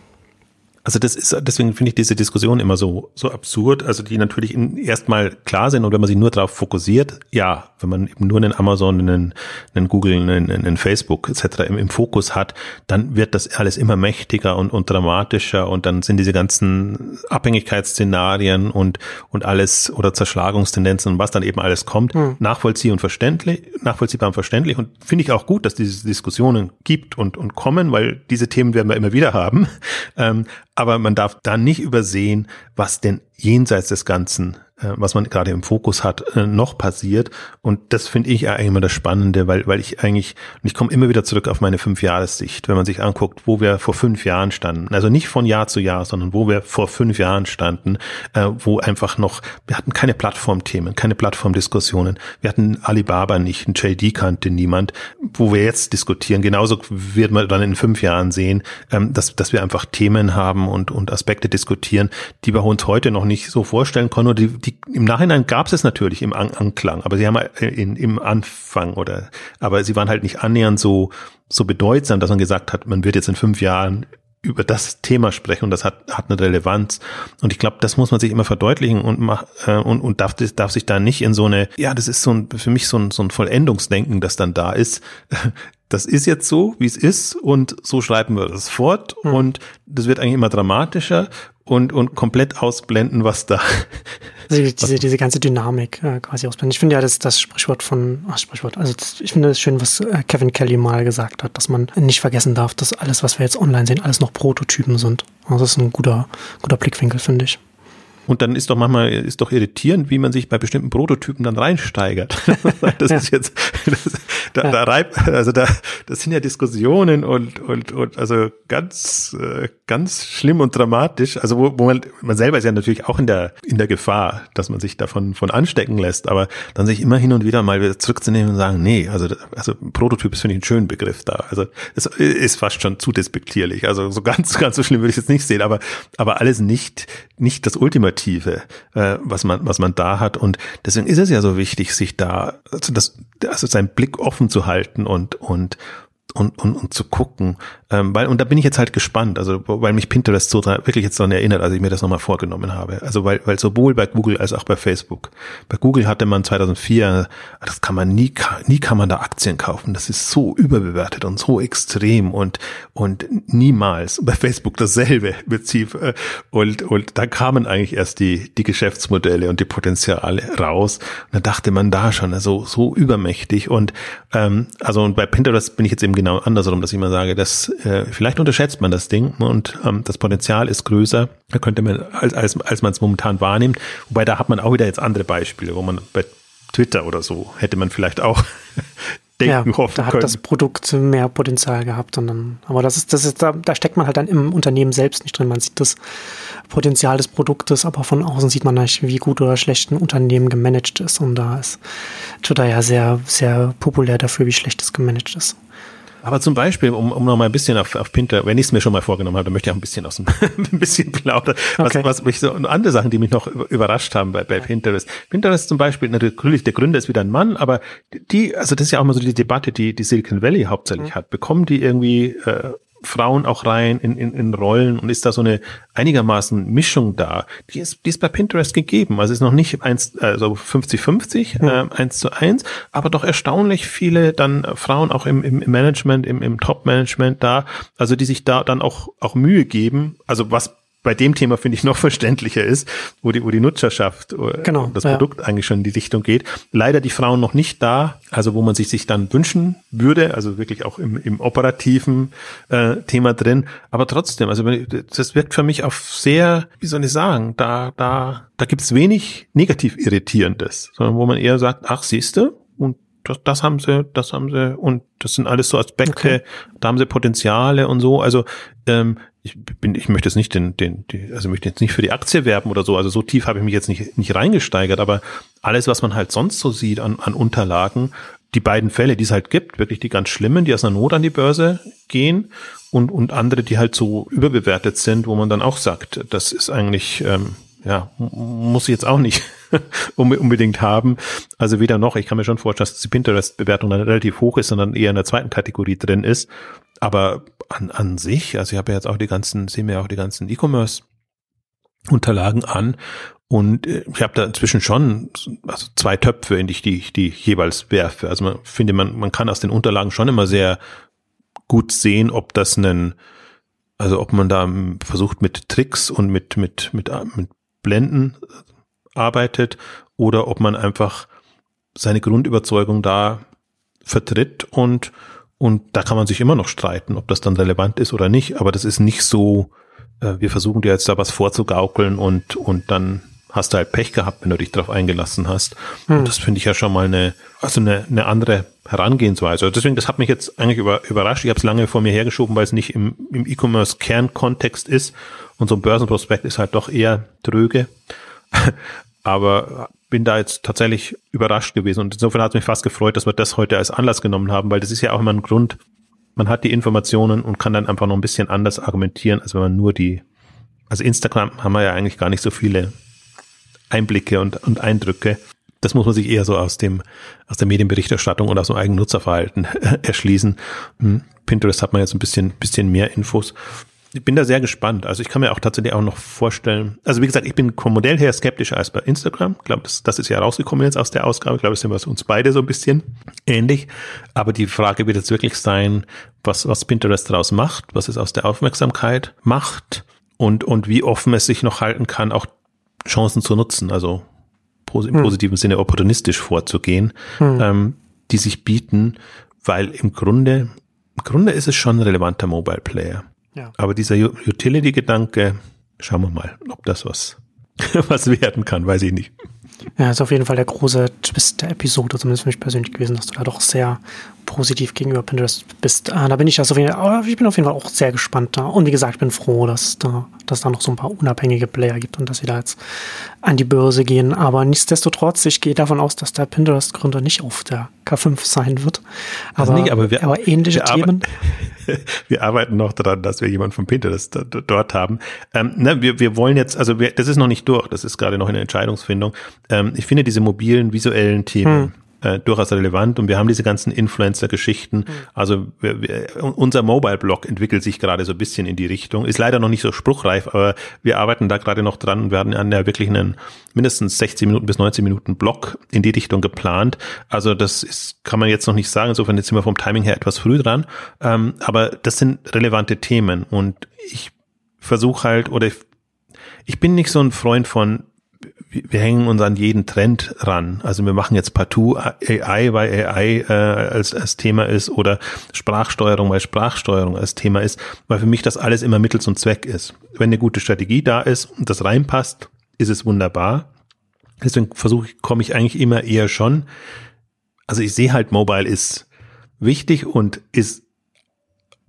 Also das ist, deswegen finde ich diese Diskussion immer so, so absurd, also die natürlich erstmal klar sind und wenn man sich nur darauf fokussiert, ja, wenn man eben nur einen Amazon, einen, einen Google, einen, einen Facebook etc. Im, im, Fokus hat, dann wird das alles immer mächtiger und, und dramatischer und dann sind diese ganzen Abhängigkeitsszenarien und, und alles oder Zerschlagungstendenzen und was dann eben alles kommt, hm. nachvollziehbar und verständlich, nachvollziehbar und verständlich und finde ich auch gut, dass diese Diskussionen gibt und, und kommen, weil diese Themen werden wir immer wieder haben. Ähm, aber man darf da nicht übersehen, was denn jenseits des Ganzen was man gerade im Fokus hat, äh, noch passiert. Und das finde ich eigentlich immer das Spannende, weil, weil ich eigentlich, und ich komme immer wieder zurück auf meine Fünfjahressicht, wenn man sich anguckt, wo wir vor fünf Jahren standen. Also nicht von Jahr zu Jahr, sondern wo wir vor fünf Jahren standen, äh, wo einfach noch, wir hatten keine Plattformthemen, keine Plattformdiskussionen. Wir hatten Alibaba nicht, ein JD kannte niemand, wo wir jetzt diskutieren. Genauso wird man dann in fünf Jahren sehen, ähm, dass, dass wir einfach Themen haben und, und Aspekte diskutieren, die wir uns heute noch nicht so vorstellen können oder die, die die, im Nachhinein gab es natürlich im An Anklang, aber sie haben äh, in, im Anfang oder, aber sie waren halt nicht annähernd so, so bedeutsam, dass man gesagt hat, man wird jetzt in fünf Jahren über das Thema sprechen und das hat, hat eine Relevanz. Und ich glaube, das muss man sich immer verdeutlichen und, mach, äh, und, und darf, darf sich da nicht in so eine, ja, das ist so ein, für mich so ein, so ein Vollendungsdenken, das dann da ist. Das ist jetzt so, wie es ist und so schreiben wir das fort mhm. und das wird eigentlich immer dramatischer und, und komplett ausblenden, was da. Also diese, diese ganze Dynamik äh, quasi ausblenden. Ich finde ja, das das Sprichwort von, ach, Sprichwort, also das, ich finde es schön, was äh, Kevin Kelly mal gesagt hat, dass man nicht vergessen darf, dass alles, was wir jetzt online sehen, alles noch Prototypen sind. Also das ist ein guter, guter Blickwinkel, finde ich. Und dann ist doch manchmal, ist doch irritierend, wie man sich bei bestimmten Prototypen dann reinsteigert. das ist jetzt, das, da, da reibt, also da, das sind ja Diskussionen und, und, und also ganz, äh, ganz schlimm und dramatisch. Also wo, wo man, man selber ist ja natürlich auch in der, in der Gefahr, dass man sich davon von anstecken lässt, aber dann sich immer hin und wieder mal wieder zurückzunehmen und sagen, nee, also, also Prototyp ist finde ich einen schönen Begriff da. Also es ist fast schon zu despektierlich. Also so ganz, ganz so schlimm würde ich jetzt nicht sehen, aber, aber alles nicht, nicht das Ultimative Perspektive, äh, was man, was man da hat. Und deswegen ist es ja so wichtig, sich da, also das, also seinen Blick offen zu halten und, und, und, und, und zu gucken. Ähm, weil, und da bin ich jetzt halt gespannt, also weil mich Pinterest so wirklich jetzt daran erinnert, als ich mir das nochmal vorgenommen habe. Also weil, weil sowohl bei Google als auch bei Facebook. Bei Google hatte man 2004, das kann man nie, nie kann man da Aktien kaufen. Das ist so überbewertet und so extrem und, und niemals. Bei Facebook dasselbe Prinzip. Äh, und, und da kamen eigentlich erst die, die Geschäftsmodelle und die Potenziale raus. Und da dachte man da schon, also so übermächtig und, ähm, also und bei Pinterest bin ich jetzt eben genau andersrum, dass ich mal sage, dass äh, vielleicht unterschätzt man das Ding und ähm, das Potenzial ist größer, da könnte man als als als man es momentan wahrnimmt. Wobei da hat man auch wieder jetzt andere Beispiele, wo man bei Twitter oder so hätte man vielleicht auch denken, ja, hoffen da hat können. das Produkt mehr Potenzial gehabt. Und dann, aber das ist, das ist, da, da steckt man halt dann im Unternehmen selbst nicht drin. Man sieht das Potenzial des Produktes, aber von außen sieht man nicht, wie gut oder schlecht ein Unternehmen gemanagt ist. Und da ist Twitter ja sehr, sehr populär dafür, wie schlecht es gemanagt ist. Aber zum Beispiel, um, um noch mal ein bisschen auf, auf Pinterest, wenn ich es mir schon mal vorgenommen habe, dann möchte ich auch ein bisschen aus dem, ein bisschen plaudern. Was, okay. was mich so, und andere Sachen, die mich noch überrascht haben bei, bei Pinterest. Pinterest zum Beispiel, natürlich, der Gründer ist wieder ein Mann, aber die, also das ist ja auch mal so die Debatte, die, die Silicon Valley hauptsächlich mhm. hat. Bekommen die irgendwie, äh, Frauen auch rein in, in, in Rollen und ist da so eine einigermaßen Mischung da. Die ist, die ist bei Pinterest gegeben. Also ist noch nicht eins, also 50-50, mhm. äh, eins zu eins, aber doch erstaunlich viele dann Frauen auch im, im Management, im, im Top-Management da, also die sich da dann auch, auch Mühe geben. Also was bei dem Thema finde ich noch verständlicher ist, wo die, wo die Nutzerschaft, äh, genau, das ja. Produkt eigentlich schon in die Richtung geht. Leider die Frauen noch nicht da, also wo man sich sich dann wünschen würde, also wirklich auch im, im operativen äh, Thema drin. Aber trotzdem, also das wirkt für mich auf sehr, wie soll ich sagen, da, da, da gibt's wenig negativ Irritierendes, sondern wo man eher sagt, ach siehste, und das, das haben sie, das haben sie und das sind alles so Aspekte, okay. da haben sie Potenziale und so. Also ähm, ich bin, ich möchte jetzt nicht den, den, die, also möchte jetzt nicht für die Aktie werben oder so. Also so tief habe ich mich jetzt nicht, nicht reingesteigert, aber alles, was man halt sonst so sieht an, an Unterlagen, die beiden Fälle, die es halt gibt, wirklich die ganz schlimmen, die aus einer Not an die Börse gehen und, und andere, die halt so überbewertet sind, wo man dann auch sagt, das ist eigentlich, ähm, ja, muss ich jetzt auch nicht unbedingt haben. Also weder noch, ich kann mir schon vorstellen, dass die Pinterest-Bewertung dann relativ hoch ist, sondern eher in der zweiten Kategorie drin ist. Aber an, an sich, also ich habe ja jetzt auch die ganzen, sehen wir ja auch die ganzen E-Commerce Unterlagen an und äh, ich habe da inzwischen schon also zwei Töpfe, in die ich die, die ich jeweils werfe. Also man finde, man, man kann aus den Unterlagen schon immer sehr gut sehen, ob das einen, also ob man da versucht mit Tricks und mit, mit, mit, mit Blenden arbeitet oder ob man einfach seine Grundüberzeugung da vertritt und und da kann man sich immer noch streiten, ob das dann relevant ist oder nicht. Aber das ist nicht so, äh, wir versuchen dir jetzt da was vorzugaukeln und, und dann hast du halt Pech gehabt, wenn du dich darauf eingelassen hast. Hm. Und das finde ich ja schon mal eine, also eine, eine andere Herangehensweise. Also deswegen, das hat mich jetzt eigentlich über, überrascht. Ich habe es lange vor mir hergeschoben, weil es nicht im, im E-Commerce-Kernkontext ist. Und so ein Börsenprospekt ist halt doch eher tröge. Aber bin da jetzt tatsächlich überrascht gewesen. Und insofern hat es mich fast gefreut, dass wir das heute als Anlass genommen haben, weil das ist ja auch immer ein Grund, man hat die Informationen und kann dann einfach noch ein bisschen anders argumentieren, als wenn man nur die, also Instagram haben wir ja eigentlich gar nicht so viele Einblicke und, und Eindrücke. Das muss man sich eher so aus dem, aus der Medienberichterstattung oder aus dem eigenen Nutzerverhalten erschließen. Hm, Pinterest hat man jetzt ein bisschen, bisschen mehr Infos. Ich bin da sehr gespannt. Also ich kann mir auch tatsächlich auch noch vorstellen, also wie gesagt, ich bin vom Modell her skeptischer als bei Instagram. Ich glaube, das, das ist ja rausgekommen jetzt aus der Ausgabe. Ich glaube, es sind wir uns beide so ein bisschen ähnlich. Aber die Frage wird jetzt wirklich sein, was, was Pinterest daraus macht, was es aus der Aufmerksamkeit macht und, und wie offen es sich noch halten kann, auch Chancen zu nutzen. Also im hm. positiven Sinne opportunistisch vorzugehen, hm. ähm, die sich bieten, weil im Grunde, im Grunde ist es schon ein relevanter Mobile Player. Ja. Aber dieser Utility-Gedanke, schauen wir mal, ob das was, was werden kann, weiß ich nicht. Ja, ist auf jeden Fall der große Twist der Episode, zumindest für mich persönlich gewesen, dass du da doch sehr positiv gegenüber Pinterest bist. Ah, da bin ich also auf jeden Fall, ich bin auf jeden Fall auch sehr gespannt da. Und wie gesagt, ich bin froh, dass da, dass da noch so ein paar unabhängige Player gibt und dass sie da jetzt an die Börse gehen. Aber nichtsdestotrotz, ich gehe davon aus, dass der Pinterest-Gründer nicht auf der K5 sein wird. Aber, nicht, aber, wir, aber ähnliche wir Themen. wir arbeiten noch daran, dass wir jemanden von Pinterest dort haben. Ähm, ne, wir, wir wollen jetzt, also wir, das ist noch nicht durch, das ist gerade noch in der Entscheidungsfindung. Ähm, ich finde diese mobilen, visuellen Themen, hm äh, durchaus relevant und wir haben diese ganzen Influencer-Geschichten. Mhm. Also wir, wir, unser Mobile-Blog entwickelt sich gerade so ein bisschen in die Richtung. Ist leider noch nicht so spruchreif, aber wir arbeiten da gerade noch dran und werden an der wirklich einen mindestens 60 Minuten bis 90 Minuten Blog in die Richtung geplant. Also das ist, kann man jetzt noch nicht sagen. Insofern jetzt sind wir vom Timing her etwas früh dran. Ähm, aber das sind relevante Themen und ich versuche halt oder ich, ich bin nicht so ein Freund von wir hängen uns an jeden Trend ran. Also wir machen jetzt partout AI, weil AI äh, als, als Thema ist oder Sprachsteuerung, weil Sprachsteuerung als Thema ist, weil für mich das alles immer Mittel zum Zweck ist. Wenn eine gute Strategie da ist und das reinpasst, ist es wunderbar. Deswegen versuche ich, komme ich eigentlich immer eher schon. Also ich sehe halt, Mobile ist wichtig und ist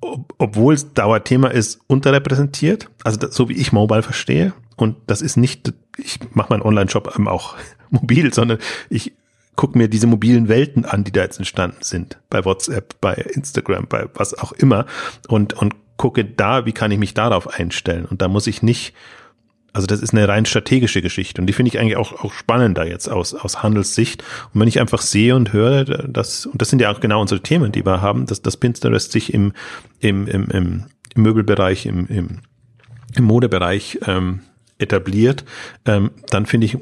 ob, obwohl es Dauerthema ist, unterrepräsentiert. Also das, so wie ich Mobile verstehe. Und das ist nicht, ich mache meinen Online-Shop auch mobil, sondern ich gucke mir diese mobilen Welten an, die da jetzt entstanden sind. Bei WhatsApp, bei Instagram, bei was auch immer. Und, und gucke da, wie kann ich mich darauf einstellen. Und da muss ich nicht, also das ist eine rein strategische Geschichte. Und die finde ich eigentlich auch, auch spannender jetzt aus, aus Handelssicht. Und wenn ich einfach sehe und höre, dass, und das sind ja auch genau unsere Themen, die wir haben, dass das Pinterest sich im, im, im, im, im Möbelbereich, im, im, im Modebereich ähm, etabliert, ähm, dann finde ich,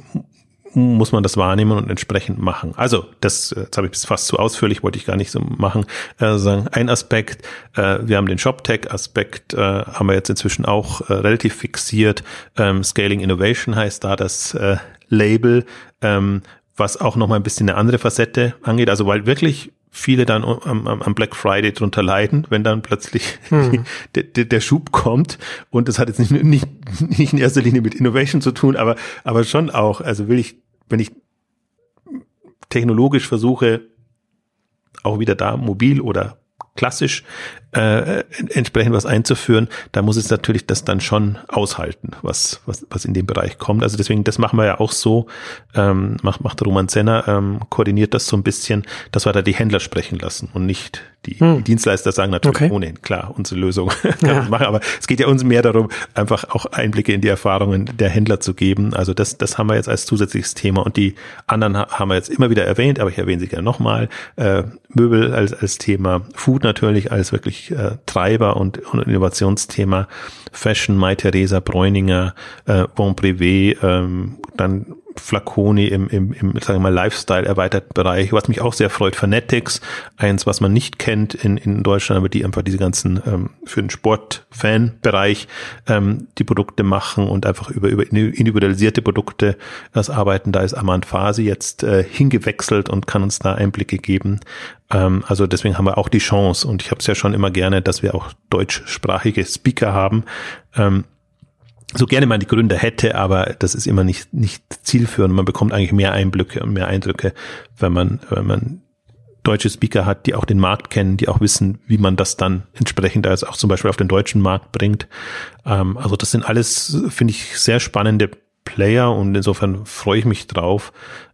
muss man das wahrnehmen und entsprechend machen. Also, das, jetzt habe ich fast zu ausführlich, wollte ich gar nicht so machen. Äh, sagen, ein Aspekt, äh, wir haben den ShopTech-Aspekt, äh, haben wir jetzt inzwischen auch äh, relativ fixiert. Ähm, Scaling Innovation heißt da das äh, Label, ähm, was auch nochmal ein bisschen eine andere Facette angeht. Also, weil wirklich viele dann am, am Black Friday drunter leiden, wenn dann plötzlich hm. der, der, der, Schub kommt. Und das hat jetzt nicht, nicht, nicht in erster Linie mit Innovation zu tun, aber, aber schon auch, also will ich, wenn ich technologisch versuche, auch wieder da mobil oder klassisch äh, entsprechend was einzuführen, da muss es natürlich das dann schon aushalten, was, was, was in dem Bereich kommt. Also deswegen, das machen wir ja auch so, ähm, macht, macht Roman Zenner, ähm, koordiniert das so ein bisschen, dass wir da die Händler sprechen lassen und nicht die, hm. die Dienstleister sagen natürlich okay. ohnehin, klar, unsere Lösung kann ja. machen, aber es geht ja uns mehr darum, einfach auch Einblicke in die Erfahrungen der Händler zu geben. Also das, das haben wir jetzt als zusätzliches Thema und die anderen haben wir jetzt immer wieder erwähnt, aber ich erwähne sie gerne nochmal. Äh, Möbel als, als Thema, Food natürlich als wirklich äh, Treiber und, und Innovationsthema, Fashion, Mai Theresa Bräuninger, äh, Bon Privé, ähm, dann Flaconi im, im, im sagen wir mal, Lifestyle erweiterten Bereich, was mich auch sehr freut, Fanatics, eins, was man nicht kennt in, in Deutschland, aber die einfach diese ganzen ähm, für den Sport-Fan-Bereich ähm, die Produkte machen und einfach über, über individualisierte Produkte das arbeiten. Da ist Aman Fasi jetzt äh, hingewechselt und kann uns da Einblicke geben. Ähm, also deswegen haben wir auch die Chance und ich habe es ja schon immer gerne, dass wir auch deutschsprachige Speaker haben. Ähm, so gerne man die Gründe hätte, aber das ist immer nicht, nicht zielführend. Man bekommt eigentlich mehr Einblicke und mehr Eindrücke, wenn man, wenn man deutsche Speaker hat, die auch den Markt kennen, die auch wissen, wie man das dann entsprechend als auch zum Beispiel auf den deutschen Markt bringt. Ähm, also das sind alles, finde ich, sehr spannende Player und insofern freue ich mich drauf,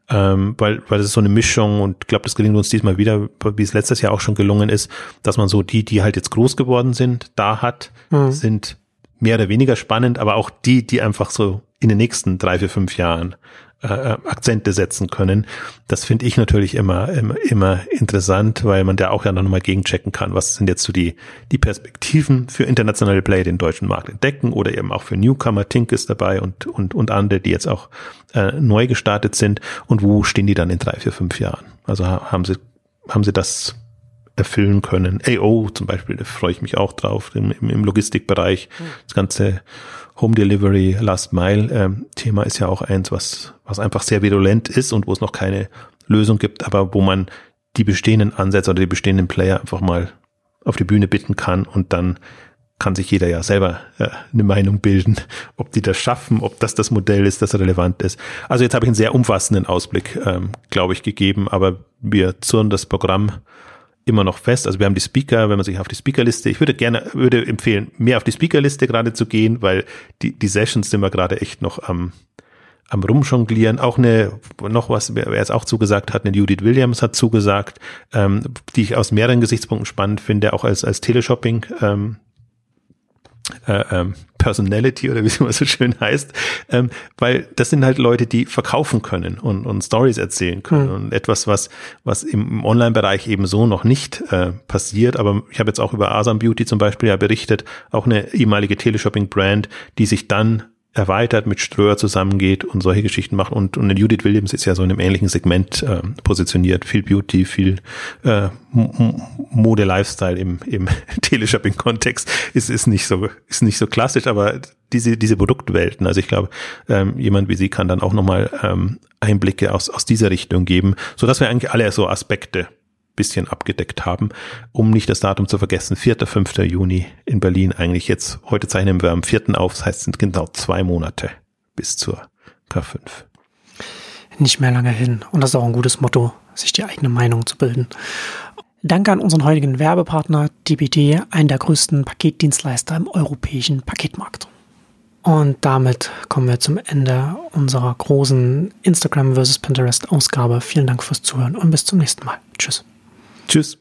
ähm, weil, weil das ist so eine Mischung und ich glaube, das gelingt uns diesmal wieder, wie es letztes Jahr auch schon gelungen ist, dass man so die, die halt jetzt groß geworden sind, da hat, mhm. sind mehr oder weniger spannend, aber auch die, die einfach so in den nächsten drei, vier, fünf Jahren äh, Akzente setzen können. Das finde ich natürlich immer, immer, immer interessant, weil man da auch ja noch mal gegenchecken kann, was sind jetzt so die, die Perspektiven für internationale Player den deutschen Markt entdecken oder eben auch für Newcomer, Tink ist dabei und, und, und andere, die jetzt auch äh, neu gestartet sind und wo stehen die dann in drei, vier, fünf Jahren? Also haben sie, haben sie das erfüllen können. AO zum Beispiel, da freue ich mich auch drauf, im, im Logistikbereich. Mhm. Das ganze Home Delivery, Last Mile ähm, Thema ist ja auch eins, was, was einfach sehr virulent ist und wo es noch keine Lösung gibt, aber wo man die bestehenden Ansätze oder die bestehenden Player einfach mal auf die Bühne bitten kann und dann kann sich jeder ja selber äh, eine Meinung bilden, ob die das schaffen, ob das das Modell ist, das relevant ist. Also jetzt habe ich einen sehr umfassenden Ausblick, ähm, glaube ich, gegeben, aber wir zurren das Programm immer noch fest. Also wir haben die Speaker, wenn man sich auf die Speakerliste, ich würde gerne, würde empfehlen, mehr auf die Speakerliste gerade zu gehen, weil die, die Sessions sind wir gerade echt noch am, am Rumjonglieren. Auch eine, noch was, wer jetzt auch zugesagt hat, eine Judith Williams hat zugesagt, ähm, die ich aus mehreren Gesichtspunkten spannend finde, auch als, als Teleshopping, ähm, äh, ähm, Personality oder wie es immer so schön heißt, ähm, weil das sind halt Leute, die verkaufen können und, und Stories erzählen können mhm. und etwas, was was im, Online-Bereich eben so noch nicht äh, passiert. Aber ich habe jetzt auch über Asam Beauty zum Beispiel ja berichtet, auch eine ehemalige Teleshopping-Brand, die sich dann erweitert mit Ströer zusammengeht und solche Geschichten macht. Und, und Judith Williams ist ja so in einem ähnlichen Segment äh, positioniert. Viel Beauty, viel äh, Mode, Lifestyle im, im Teleshopping-Kontext ist, ist nicht so, ist nicht so klassisch, aber diese, diese Produktwelten, also ich glaube, ähm, jemand wie sie kann dann auch nochmal ähm, Einblicke aus, aus dieser Richtung geben, so dass wir eigentlich alle so Aspekte bisschen abgedeckt haben, um nicht das Datum zu vergessen. 4. 5. Juni in Berlin eigentlich jetzt. Heute zeichnen wir am 4. auf, das heißt, es sind genau zwei Monate bis zur K5. Nicht mehr lange hin. Und das ist auch ein gutes Motto, sich die eigene Meinung zu bilden. Danke an unseren heutigen Werbepartner DBD, einen der größten Paketdienstleister im europäischen Paketmarkt. Und damit kommen wir zum Ende unserer großen Instagram versus Pinterest Ausgabe. Vielen Dank fürs Zuhören und bis zum nächsten Mal. Tschüss. Tschüss.